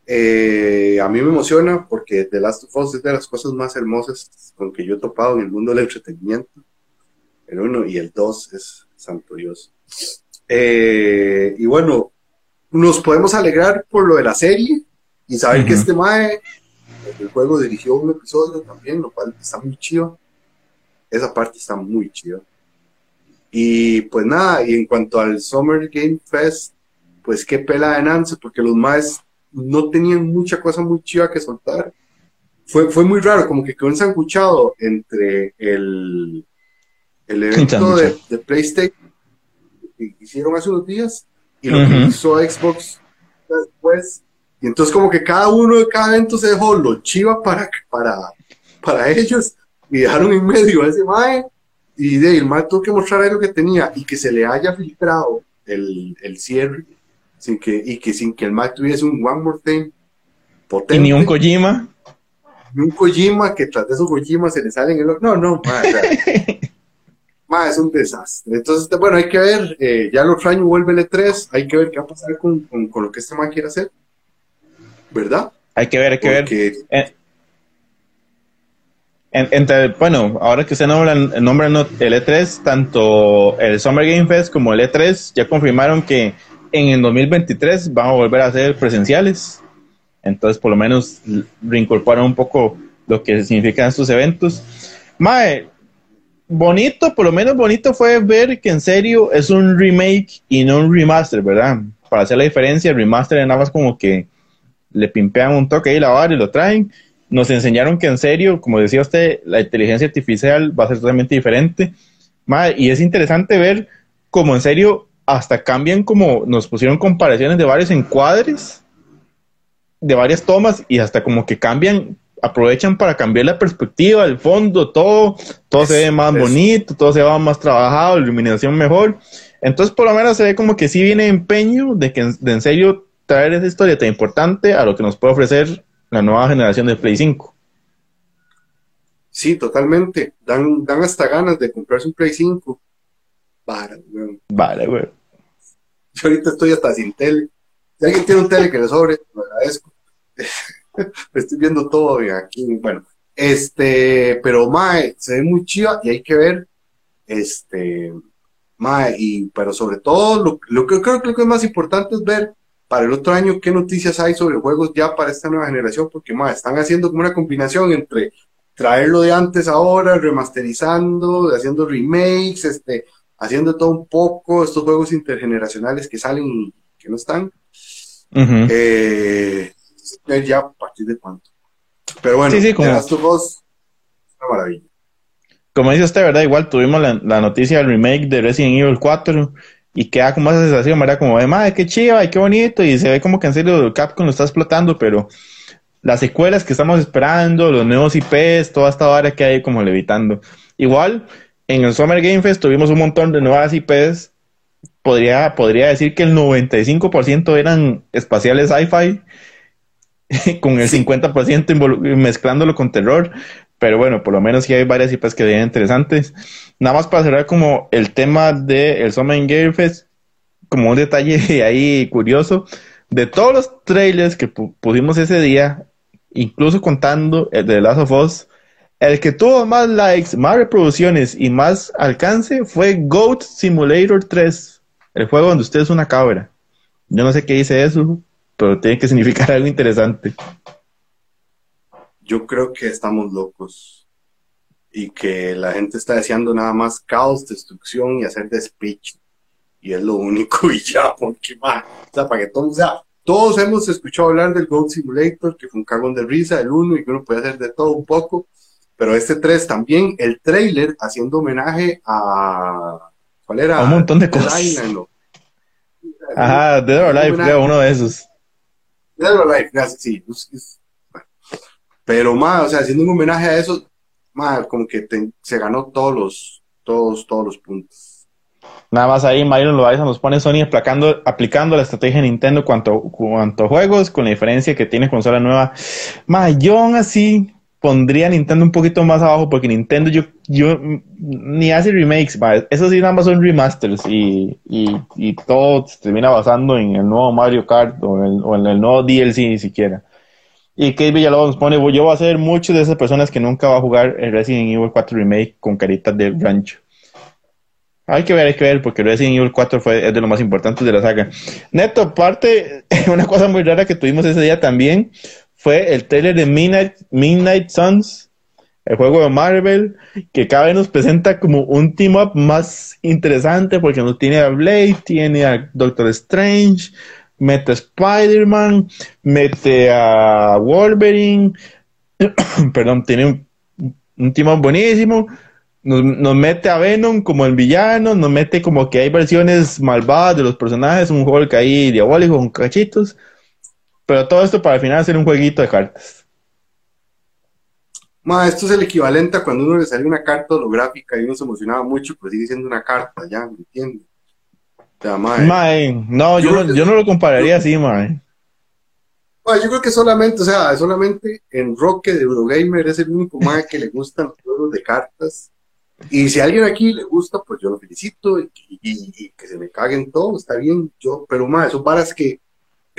Eh, a mí me emociona porque The Last of Us es de las cosas más hermosas con que yo he topado en el mundo del entretenimiento. El uno y el dos es santo Dios. Eh, y bueno, nos podemos alegrar por lo de la serie y saber que este Mae, el juego dirigió un episodio también, lo cual está muy chido. Esa parte está muy chida. Y pues nada, y en cuanto al Summer Game Fest, pues qué pela de Nance, porque los Maes no tenían mucha cosa muy chida que soltar. Fue, fue muy raro, como que quedó ensanguchado entre el, el evento de, de PlayStation que hicieron hace unos días y lo que hizo Xbox después. Y entonces como que cada uno de cada evento se dejó lo chiva para, para, para ellos y dejaron en medio a ese mae y de el mae tuvo que mostrar ahí lo que tenía y que se le haya filtrado el, el cierre sin que, y que sin que el mae tuviese un One More Thing potente. Y ni un Kojima. Ni un Kojima que tras de esos Kojima se le salen el... No, no, mae, es un desastre. Entonces, bueno, hay que ver, eh, ya el otro año vuelve el E3, hay que ver qué va a pasar con, con, lo que este man quiere hacer, ¿verdad? Hay que ver, hay que ver. Eh, entre, bueno, ahora que se nombran, nombran el E3, tanto el Summer Game Fest como el E3 ya confirmaron que en el 2023 van a volver a ser presenciales. Entonces, por lo menos reincorporan un poco lo que significan estos eventos. Mae, bonito, por lo menos bonito fue ver que en serio es un remake y no un remaster, ¿verdad? Para hacer la diferencia, el remaster nada más como que le pimpean un toque ahí la barra y lo traen. Nos enseñaron que en serio, como decía usted, la inteligencia artificial va a ser totalmente diferente. y es interesante ver cómo en serio hasta cambian como nos pusieron comparaciones de varios encuadres, de varias tomas y hasta como que cambian aprovechan para cambiar la perspectiva, el fondo, todo, todo se ve más bonito, todo se ve más trabajado, iluminación mejor. Entonces, por lo menos se ve como que sí viene empeño de que de en serio traer esa historia tan importante a lo que nos puede ofrecer la nueva generación de Play 5. Sí, totalmente. Dan, dan hasta ganas de comprarse un Play 5. Vale, güey. Vale, güey. Yo ahorita estoy hasta sin tele. Si alguien tiene un tele que le sobre, lo agradezco. estoy viendo todo aquí. Bueno, este, pero Mae, se ve muy chiva y hay que ver, este, Mae, y, pero sobre todo, lo, lo que creo que lo que es más importante es ver para el otro año qué noticias hay sobre juegos ya para esta nueva generación, porque Mae, están haciendo como una combinación entre traerlo de antes ahora, remasterizando, haciendo remakes, este, haciendo todo un poco, estos juegos intergeneracionales que salen y que no están. eh, ya a partir de cuánto. Pero bueno, sí, como... una maravilla. Como dice usted, ¿verdad? Igual tuvimos la, noticia del remake de Resident Evil 4 y queda como esa sensación, ¿verdad? Como de, madre, qué chiva y qué bonito y se ve como que en serio Capcom lo está explotando, pero las secuelas que estamos esperando, los nuevos IPs, toda esta hora que hay como levitando. Igual, en el Summer Game Fest tuvimos un montón de nuevas IPs. Podría, podría decir que el 95% eran espaciales sci-fi con el 50% mezclándolo con terror. Pero bueno, por lo menos sí hay varias IPs que interesantes. Nada más para cerrar como el tema del el Summer Game Fest, como un detalle ahí curioso, de todos los trailers que pusimos ese día, incluso contando el de Last of Us, el que tuvo más likes, más reproducciones y más alcance fue Goat Simulator 3, el juego donde usted es una cabra. Yo no sé qué dice eso, pero tiene que significar algo interesante. Yo creo que estamos locos y que la gente está deseando nada más caos, destrucción y hacer despiche. Y es lo único y ya, porque más, o sea, para que todos, o sea, todos hemos escuchado hablar del Goat Simulator, que fue un cagón de risa, el uno, y que uno puede hacer de todo un poco, pero este 3 también, el trailer haciendo homenaje a, ¿cuál era? un montón de cosas. Ajá, Dead or Alive, uno de esos sí. Pero, más, o sea, haciendo un homenaje a eso, más, como que se ganó todos los, todos, todos los puntos. Nada más ahí Myron Loaiza nos pone Sony aplicando, aplicando la estrategia de Nintendo cuanto, cuanto juegos, con la diferencia que tiene consola nueva. Aún así pondría Nintendo un poquito más abajo porque Nintendo yo, yo ni hace remakes, eso sí nada más son remasters y, y, todo se termina basando en el nuevo Mario Kart o en el, o en el nuevo DLC ni siquiera. Y Kate Villalobos pone, yo voy a ser muchas de esas personas que nunca va a jugar el Resident Evil 4 Remake con caritas de rancho. Hay que ver, hay que ver, porque Resident Evil 4 fue, es de lo más importante de la saga. Neto, aparte, una cosa muy rara que tuvimos ese día también fue el trailer de Midnight, Midnight Suns, el juego de Marvel, que cada vez nos presenta como un team up más interesante porque nos tiene a Blade, tiene a Doctor Strange, mete a Spider-Man, mete a Wolverine, perdón, tiene un, team up buenísimo. Nos, mete a Venom como el villano, nos mete como que hay versiones malvadas de los personajes, un Hulk ahí diabólico con cachitos. Pero todo esto para al final hacer un jueguito de cartas. Ma, esto es el equivalente a cuando uno le sale una carta holográfica y uno se emocionaba mucho, pero sigue siendo una carta, ya, ¿me entiendes? no, yo, no, yo no lo compararía así, mae. yo creo que solamente, o sea, solamente en Roque de Eurogamer es el único mae que le gustan los juegos de cartas. Y si a alguien aquí le gusta, pues yo lo felicito y, que se me caguen todo, está bien, yo, pero mae, son varas que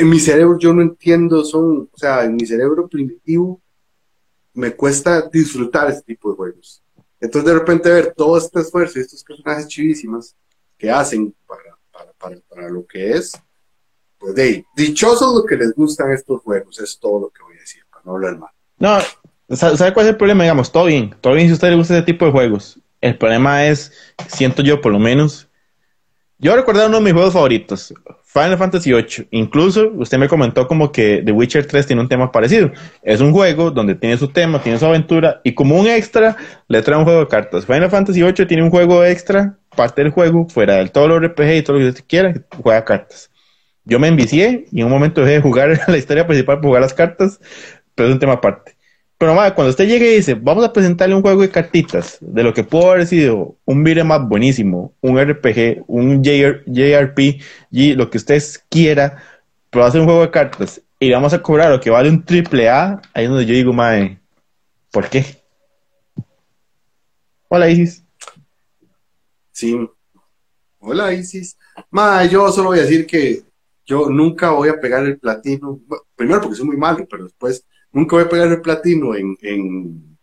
en mi cerebro yo no entiendo, son, o sea, en mi cerebro primitivo me cuesta disfrutar este tipo de juegos. Entonces de repente ver todo este esfuerzo y estos personajes chivísimas que hacen para, para, para, lo que es, pues de dichosos lo que les gustan estos juegos, es todo lo que voy a decir, para no hablar mal. No, ¿sabe cuál es el problema? Digamos, todo bien, todo bien si a usted le gusta ese tipo de juegos. El problema es, siento yo por lo menos, yo recuerdo uno de mis juegos favoritos, Final Fantasy VIII. Incluso usted me comentó como que The Witcher 3 tiene un tema parecido. Es un juego donde tiene su tema, tiene su aventura y como un extra le trae un juego de cartas. Final Fantasy VIII tiene un juego extra, parte del juego, fuera del todo lo RPG y todo lo que usted quiera, juega cartas. Yo me envicié y en un momento dejé de jugar la historia principal para jugar las cartas, pero es un tema aparte. Pero madre, cuando usted llegue y dice, vamos a presentarle un juego de cartitas, de lo que pudo haber sido un beat'em buenísimo, un RPG, un JRPG, lo que usted quiera, pero va a ser un juego de cartas y vamos a cobrar lo que vale un triple A, ahí es donde yo digo, madre, ¿por qué? Hola Isis. Sí. Hola Isis. Madre, yo solo voy a decir que yo nunca voy a pegar el platino, primero porque soy muy malo, pero después Nunca voy a pegar el platino en, en,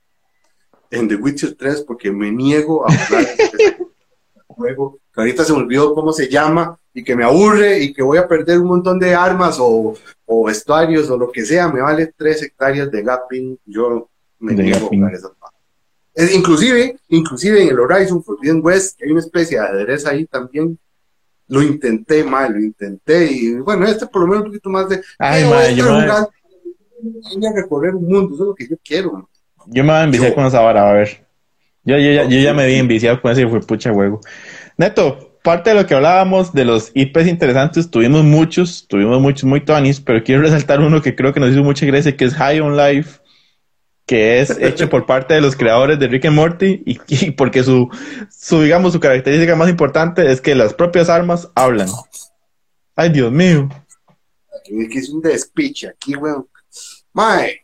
en The Witcher 3 porque me niego a jugar juego. Que ahorita se me olvidó cómo se llama y que me aburre y que voy a perder un montón de armas o, o vestuarios o lo que sea, me vale 3 hectáreas de gapping, yo me niego a jugar esas es, inclusive, inclusive en el Horizon Forbidden West, hay una especie de ajedrez ahí también, lo intenté mal, lo intenté y bueno, este por lo menos un poquito más de... Ay, eh, yo a recorrer un mundo, eso es lo que yo quiero. Yo me voy a enviciar con esa vara, a ver. Yo, yo, yo ya me vi enviciado con ese fue pucha huevo. Neto, parte de lo que hablábamos de los IPs interesantes, tuvimos muchos, tuvimos muchos muy tonis, pero quiero resaltar uno que creo que nos hizo mucha gracia, que es High on Life, que es hecho por parte de los creadores de Rick and Morty y, porque su, su, digamos, su característica más importante es que las propias armas hablan. Ay, Dios mío. Aquí es un despiche, aquí, weón. Mae,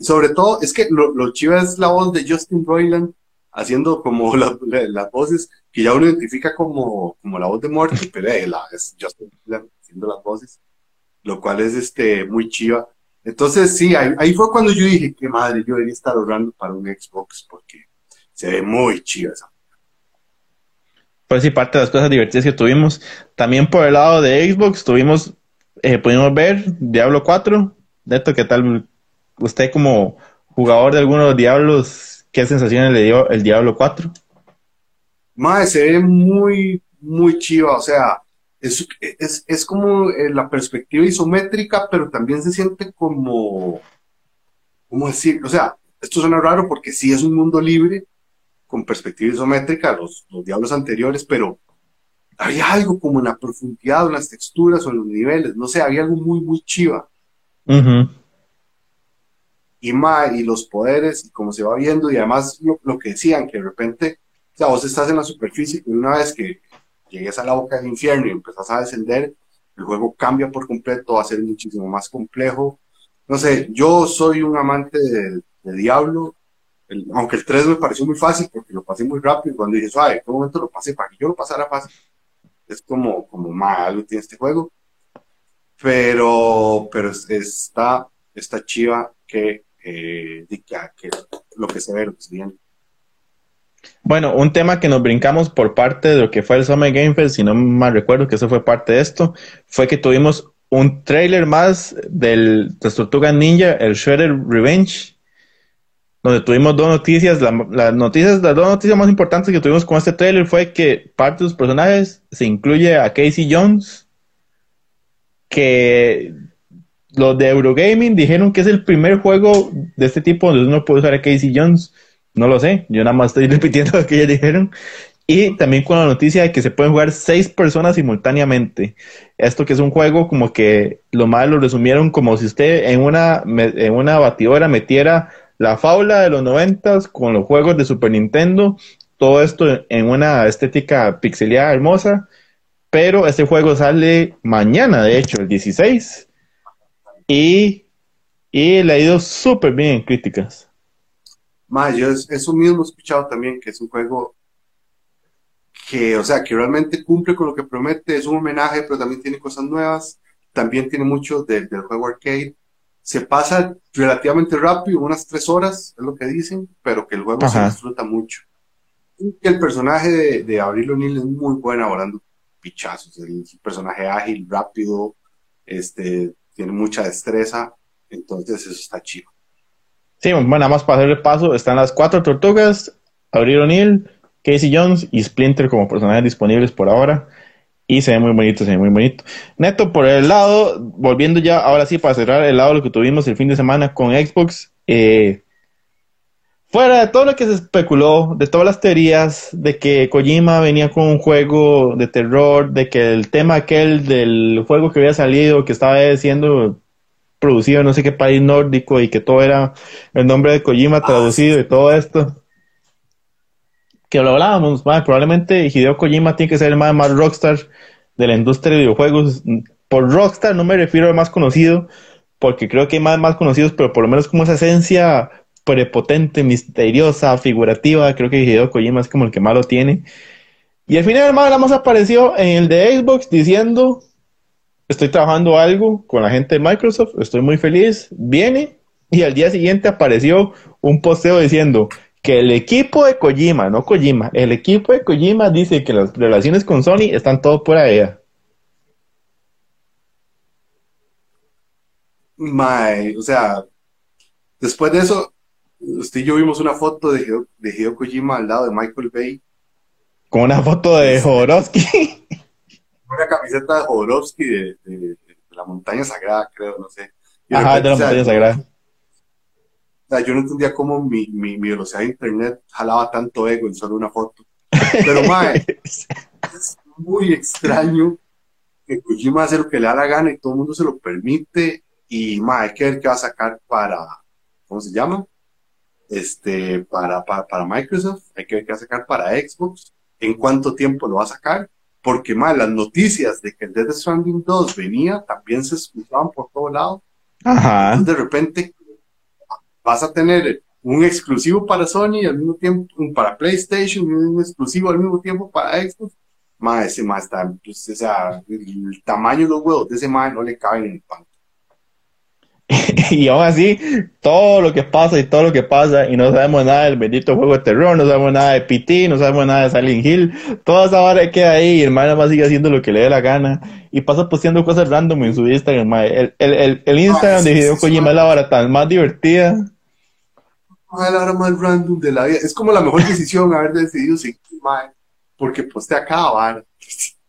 sobre todo, es que lo, lo es la voz de Justin Roiland haciendo como las voces que ya uno identifica como, como la voz de Morty, pero eh, la, es Justin Roiland haciendo las voces, lo cual es este, muy chiva. Entonces, sí, ahí, fue cuando yo dije que madre, yo debería estar ahorrando para un Xbox porque se ve muy chiva esa. Pues sí, parte de las cosas divertidas que tuvimos. También por el lado de Xbox tuvimos, eh, pudimos ver Diablo 4, Neto, ¿qué tal? Usted como jugador de algunos Diablos, ¿qué sensaciones le dio el Diablo 4? Mae, se ve muy, muy chiva, o sea, es, es, es como eh, la perspectiva isométrica, pero también se siente como, ¿cómo decir? O sea, esto suena raro porque sí es un mundo libre, con perspectiva isométrica, los, los diablos anteriores, pero había algo como en la profundidad, en las texturas o en los niveles, no sé, había algo muy, muy chiva. Y, y los poderes, y cómo se va viendo, y además lo, que decían, que de repente, o sea, vos estás en la superficie, y una vez que llegues a la boca del infierno y empezás a descender, el juego cambia por completo, va a ser muchísimo más complejo. No sé, yo soy un amante de, Diablo, aunque el 3 me pareció muy fácil porque lo pasé muy rápido, cuando dije, ay, ¿en qué momento lo pasé? Para que yo lo pasara fácil. Es como, como malo tiene este juego pero, pero está, chiva que, eh, que, lo que se ve, lo que se. Bueno, un tema que nos brincamos por parte de lo que fue el Summer Game Fest, si no mal recuerdo que eso fue parte de esto, fue que tuvimos un trailer más del de Tortuga Ninja, el Shredder Revenge, donde tuvimos dos noticias. las noticias, las dos noticias más importantes que tuvimos con este trailer fue que parte de los personajes se incluye a Casey Jones, que los de Eurogaming dijeron que es el primer juego de este tipo donde uno puede usar a Casey Jones. No lo sé, yo nada más estoy repitiendo lo que ellos dijeron. Y también con la noticia de que se pueden jugar seis personas simultáneamente. Esto que es un juego como que lo más lo resumieron como si usted en una, en una batidora metiera la faula de los noventas con los juegos de Super Nintendo. Todo esto en una estética pixelada hermosa pero este juego sale mañana, de hecho, el 16. Y, y le ha ido súper bien en críticas. Más, yo eso mismo he escuchado también, que es un juego que, o sea, que realmente cumple con lo que promete, es un homenaje, pero también tiene cosas nuevas, también tiene mucho del juego arcade. Se pasa relativamente rápido, unas tres horas, es lo que dicen, pero que el juego se disfruta mucho. Y que el personaje de, de Abril O'Neill es muy bueno volando pichazos. Es un personaje ágil, rápido, este, tiene mucha destreza, entonces eso está chido. Sí, bueno, nada más para hacer el paso, están las cuatro tortugas, Abril O'Neill, Casey Jones y Splinter como personajes disponibles por ahora. Y se ve muy bonito, se ve muy bonito. Neto, por el lado, volviendo ya, ahora sí, para cerrar el lado de lo que tuvimos el fin de semana con Xbox. Eh, fuera de todo lo que se especuló, de todas las teorías, de que Kojima venía con un juego de terror, de que el tema aquel del juego que había salido, que estaba siendo producido en no sé qué país nórdico y que todo era el nombre de Kojima ah, traducido y todo esto. Que lo hablábamos, probablemente Hideo Kojima tiene que ser el más, más rockstar de la industria de videojuegos. Por rockstar no me refiero al más conocido, porque creo que hay más, más conocidos, pero por lo menos como esa esencia prepotente, misteriosa, figurativa, creo que Hideo Kojima es como el que más lo tiene. Y al final, hermano, apareció en el de Xbox diciendo estoy trabajando algo con la gente de Microsoft, estoy muy feliz, viene y al día siguiente apareció un posteo diciendo que el equipo de Kojima, no Kojima, el equipo de Kojima dice que las relaciones con Sony están todo por allá. Mae, o sea, después de eso, usted y yo vimos una foto de Hideo, de Kojima al lado de Michael Bay. Con una foto de Jodorowsky. una camiseta de Jodorowsky de, de, la montaña sagrada, creo, no sé. Ajá, de la montaña sagrada. O sea, yo no entendía cómo mi, mi, mi, velocidad de internet jalaba tanto ego en solo una foto. Pero, mae, es muy extraño que Kojima hace lo que le da la gana y todo el mundo se lo permite. Y, mae, hay que ver qué va a sacar para, ¿cómo se llama? Este, para, para, para Microsoft, hay que ver qué va a sacar para Xbox, en cuánto tiempo lo va a sacar porque más las noticias de que el Dead Stranding 2 venía también se escuchaban por todo lado. Ajá. Entonces, de repente vas a tener un exclusivo para Sony al mismo tiempo, para PlayStation, un exclusivo al mismo tiempo para Xbox. Más ese más está, pues, o sea, el, tamaño de los huevos de ese más no le caben en el pan. y aún así, todo lo que pasa y todo lo que pasa, y no sabemos nada del bendito juego de terror, no sabemos nada de PT, no sabemos nada de Silent Hill, toda esa hora queda ahí, y el más sigue haciendo lo que le dé la gana, y pasa posteando cosas random en su Instagram, el, el, el, Instagram de Hideo Kojima es la hora tan más divertida. Es la más random de la vida, es como la mejor decisión haber decidido seguir, porque postea cada vara.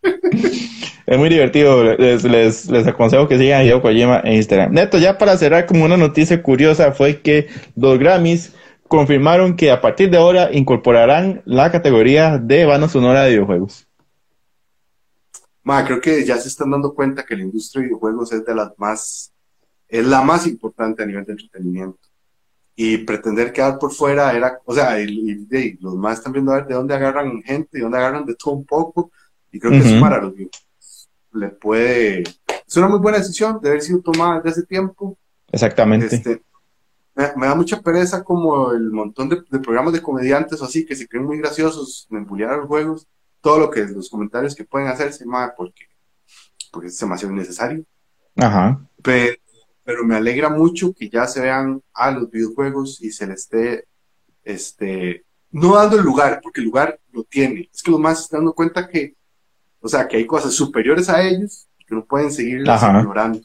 Es muy divertido. Les, les, aconsejo que sigan a Hideo Kojima en Instagram. Neto, ya para cerrar, como una noticia curiosa fue que los Grammys confirmaron que a partir de ahora incorporarán la categoría de banda sonora de videojuegos. Creo que ya se están dando cuenta que la industria de videojuegos es de las más, es la más importante a nivel de entretenimiento. Y pretender quedar por fuera era, o sea, y, los más están viendo a ver de dónde agarran gente, de dónde agarran de todo un poco, y creo que es para los videojuegos le puede... Es una muy buena decisión de haber sido tomada desde hace tiempo. Exactamente. Este, me, da mucha pereza como el montón de, programas de comediantes o así que se creen muy graciosos en bullear los juegos. Todo lo que los comentarios que pueden hacerse, más porque, porque es demasiado innecesario. Ajá. Pero, pero me alegra mucho que ya se vean a los videojuegos y se les esté este, no dando el lugar, porque el lugar lo tiene. Es que los más están dando cuenta que o sea, que hay cosas superiores a ellos que no pueden seguir ignorando.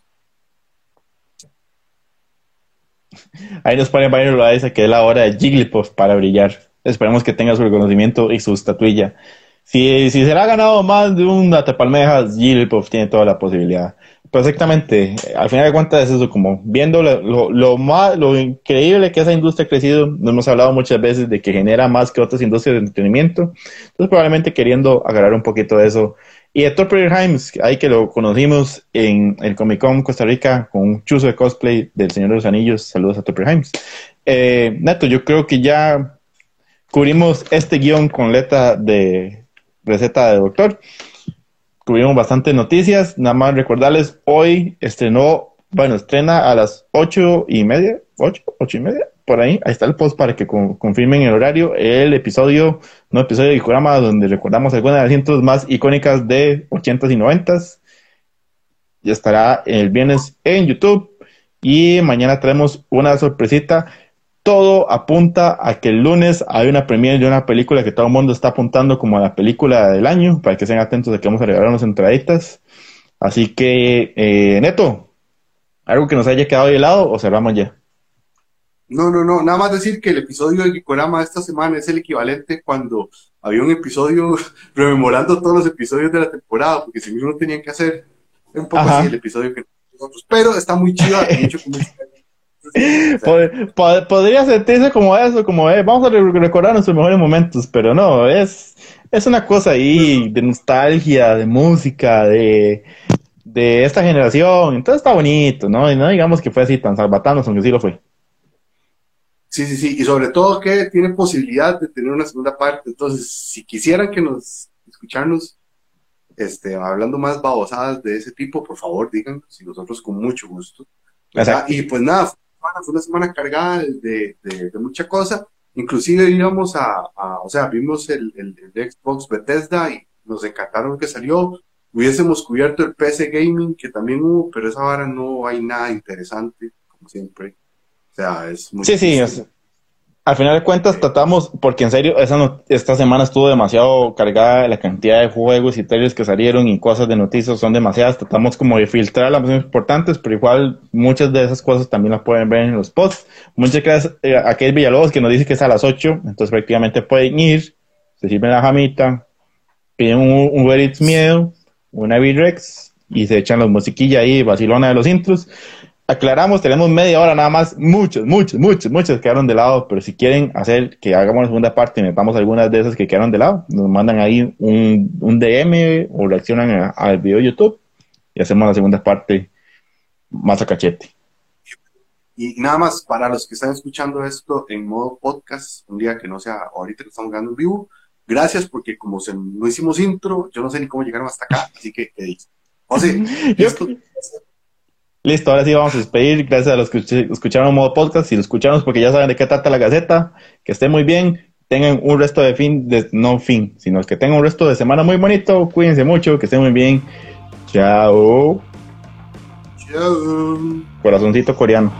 Ahí nos pone Byron lo dice que es la hora de Jigglypuff para brillar. Esperemos que tenga su reconocimiento y su estatuilla. Si, si será ganado más de un Atapalmejas, Jigglypuff tiene toda la posibilidad. Perfectamente. Al final de cuentas es eso, como viendo lo, lo, más, lo increíble que esa industria ha crecido. Nos hemos hablado muchas veces de que genera más que otras industrias de entretenimiento. Entonces probablemente queriendo agarrar un poquito de eso. Y Héctor Himes, ahí que lo conocimos en el Comic Con Costa Rica con un chuzo de cosplay del Señor de los Anillos. Saludos a Héctor Himes. Eh, Neto, yo creo que ya cubrimos este guion con letra de receta de doctor tuvimos bastantes noticias. Nada más recordarles, hoy estrenó, bueno, estrena a las ocho y media, ocho, ocho y media, por ahí. Ahí está el post para que confirmen el horario. El episodio, no episodio de programa donde recordamos algunas de las cientos más icónicas de ochentas y noventas. Ya estará el viernes en YouTube. Y mañana traemos una sorpresita todo apunta a que el lunes hay una premiere de una película que todo el mundo está apuntando como la película del año, para que estén atentos de que vamos a regalar unas entraditas. Así que, eh, Neto, ¿algo que nos haya quedado de lado o cerramos ya? No, no, no, nada más decir que el episodio de Gikorama esta semana es el equivalente cuando había un episodio rememorando todos los episodios de la temporada, porque si mismo tenían que hacer un poco así el episodio que nosotros, pero está muy chido, mucho Podría sentirse como eso, como eh, vamos a recordar nuestros mejores momentos, pero no, es, es una cosa ahí de nostalgia, de música, de, de esta generación, entonces está bonito, ¿no? Y no digamos que fue así tan salvatano, aunque sí lo fue. Sí, sí, sí, y sobre todo que tiene posibilidad de tener una segunda parte, entonces si quisieran que nos escucharnos este, hablando más babosadas de ese tipo, por favor díganos, y nosotros con mucho gusto. Y pues nada, fue una semana cargada de, de, mucha cosa, inclusive íbamos a, o sea, vimos el, el, Xbox Bethesda y nos encantaron que salió, hubiésemos cubierto el PC Gaming que también hubo, pero esa hora no hay nada interesante, como siempre. O sea, es muy... Sí, sí, al final de cuentas tratamos, porque en serio, esa esta semana estuvo demasiado cargada la cantidad de juegos y trailers que salieron y cosas de noticias son demasiadas. Tratamos como de filtrar las más importantes, pero igual muchas de esas cosas también las pueden ver en los posts. Muchas gracias eh, a aquel Villalobos que nos dice que es a las 8, entonces prácticamente pueden ir, se sirven la jamita, piden un, un Miedo, una V-Rex y se echan las musiquillas ahí, vacilona de los intros aclaramos, tenemos media hora nada más, muchos, muchos, muchos, muchos quedaron de lado, pero si quieren hacer que hagamos la segunda parte y metamos algunas de esas que quedaron de lado, nos mandan ahí un, un DM o reaccionan al video de YouTube y hacemos la segunda parte más a cachete. Y nada más, para los que están escuchando esto en modo podcast, un día que no sea ahorita que estamos grabando en vivo, gracias porque como se, no hicimos intro, yo no sé ni cómo llegaron hasta acá, así que, O sea, esto, Listo, ahora sí vamos a despedir. Gracias a los que escucharon modo podcast. Si lo escucharon porque ya saben de qué trata la Gaceta. Que esté muy bien. Tengan un resto de fin, de, no fin, sino que tengan un resto de semana muy bonito. Cuídense mucho, que estén muy bien. Chao. Chao. Corazoncito coreano.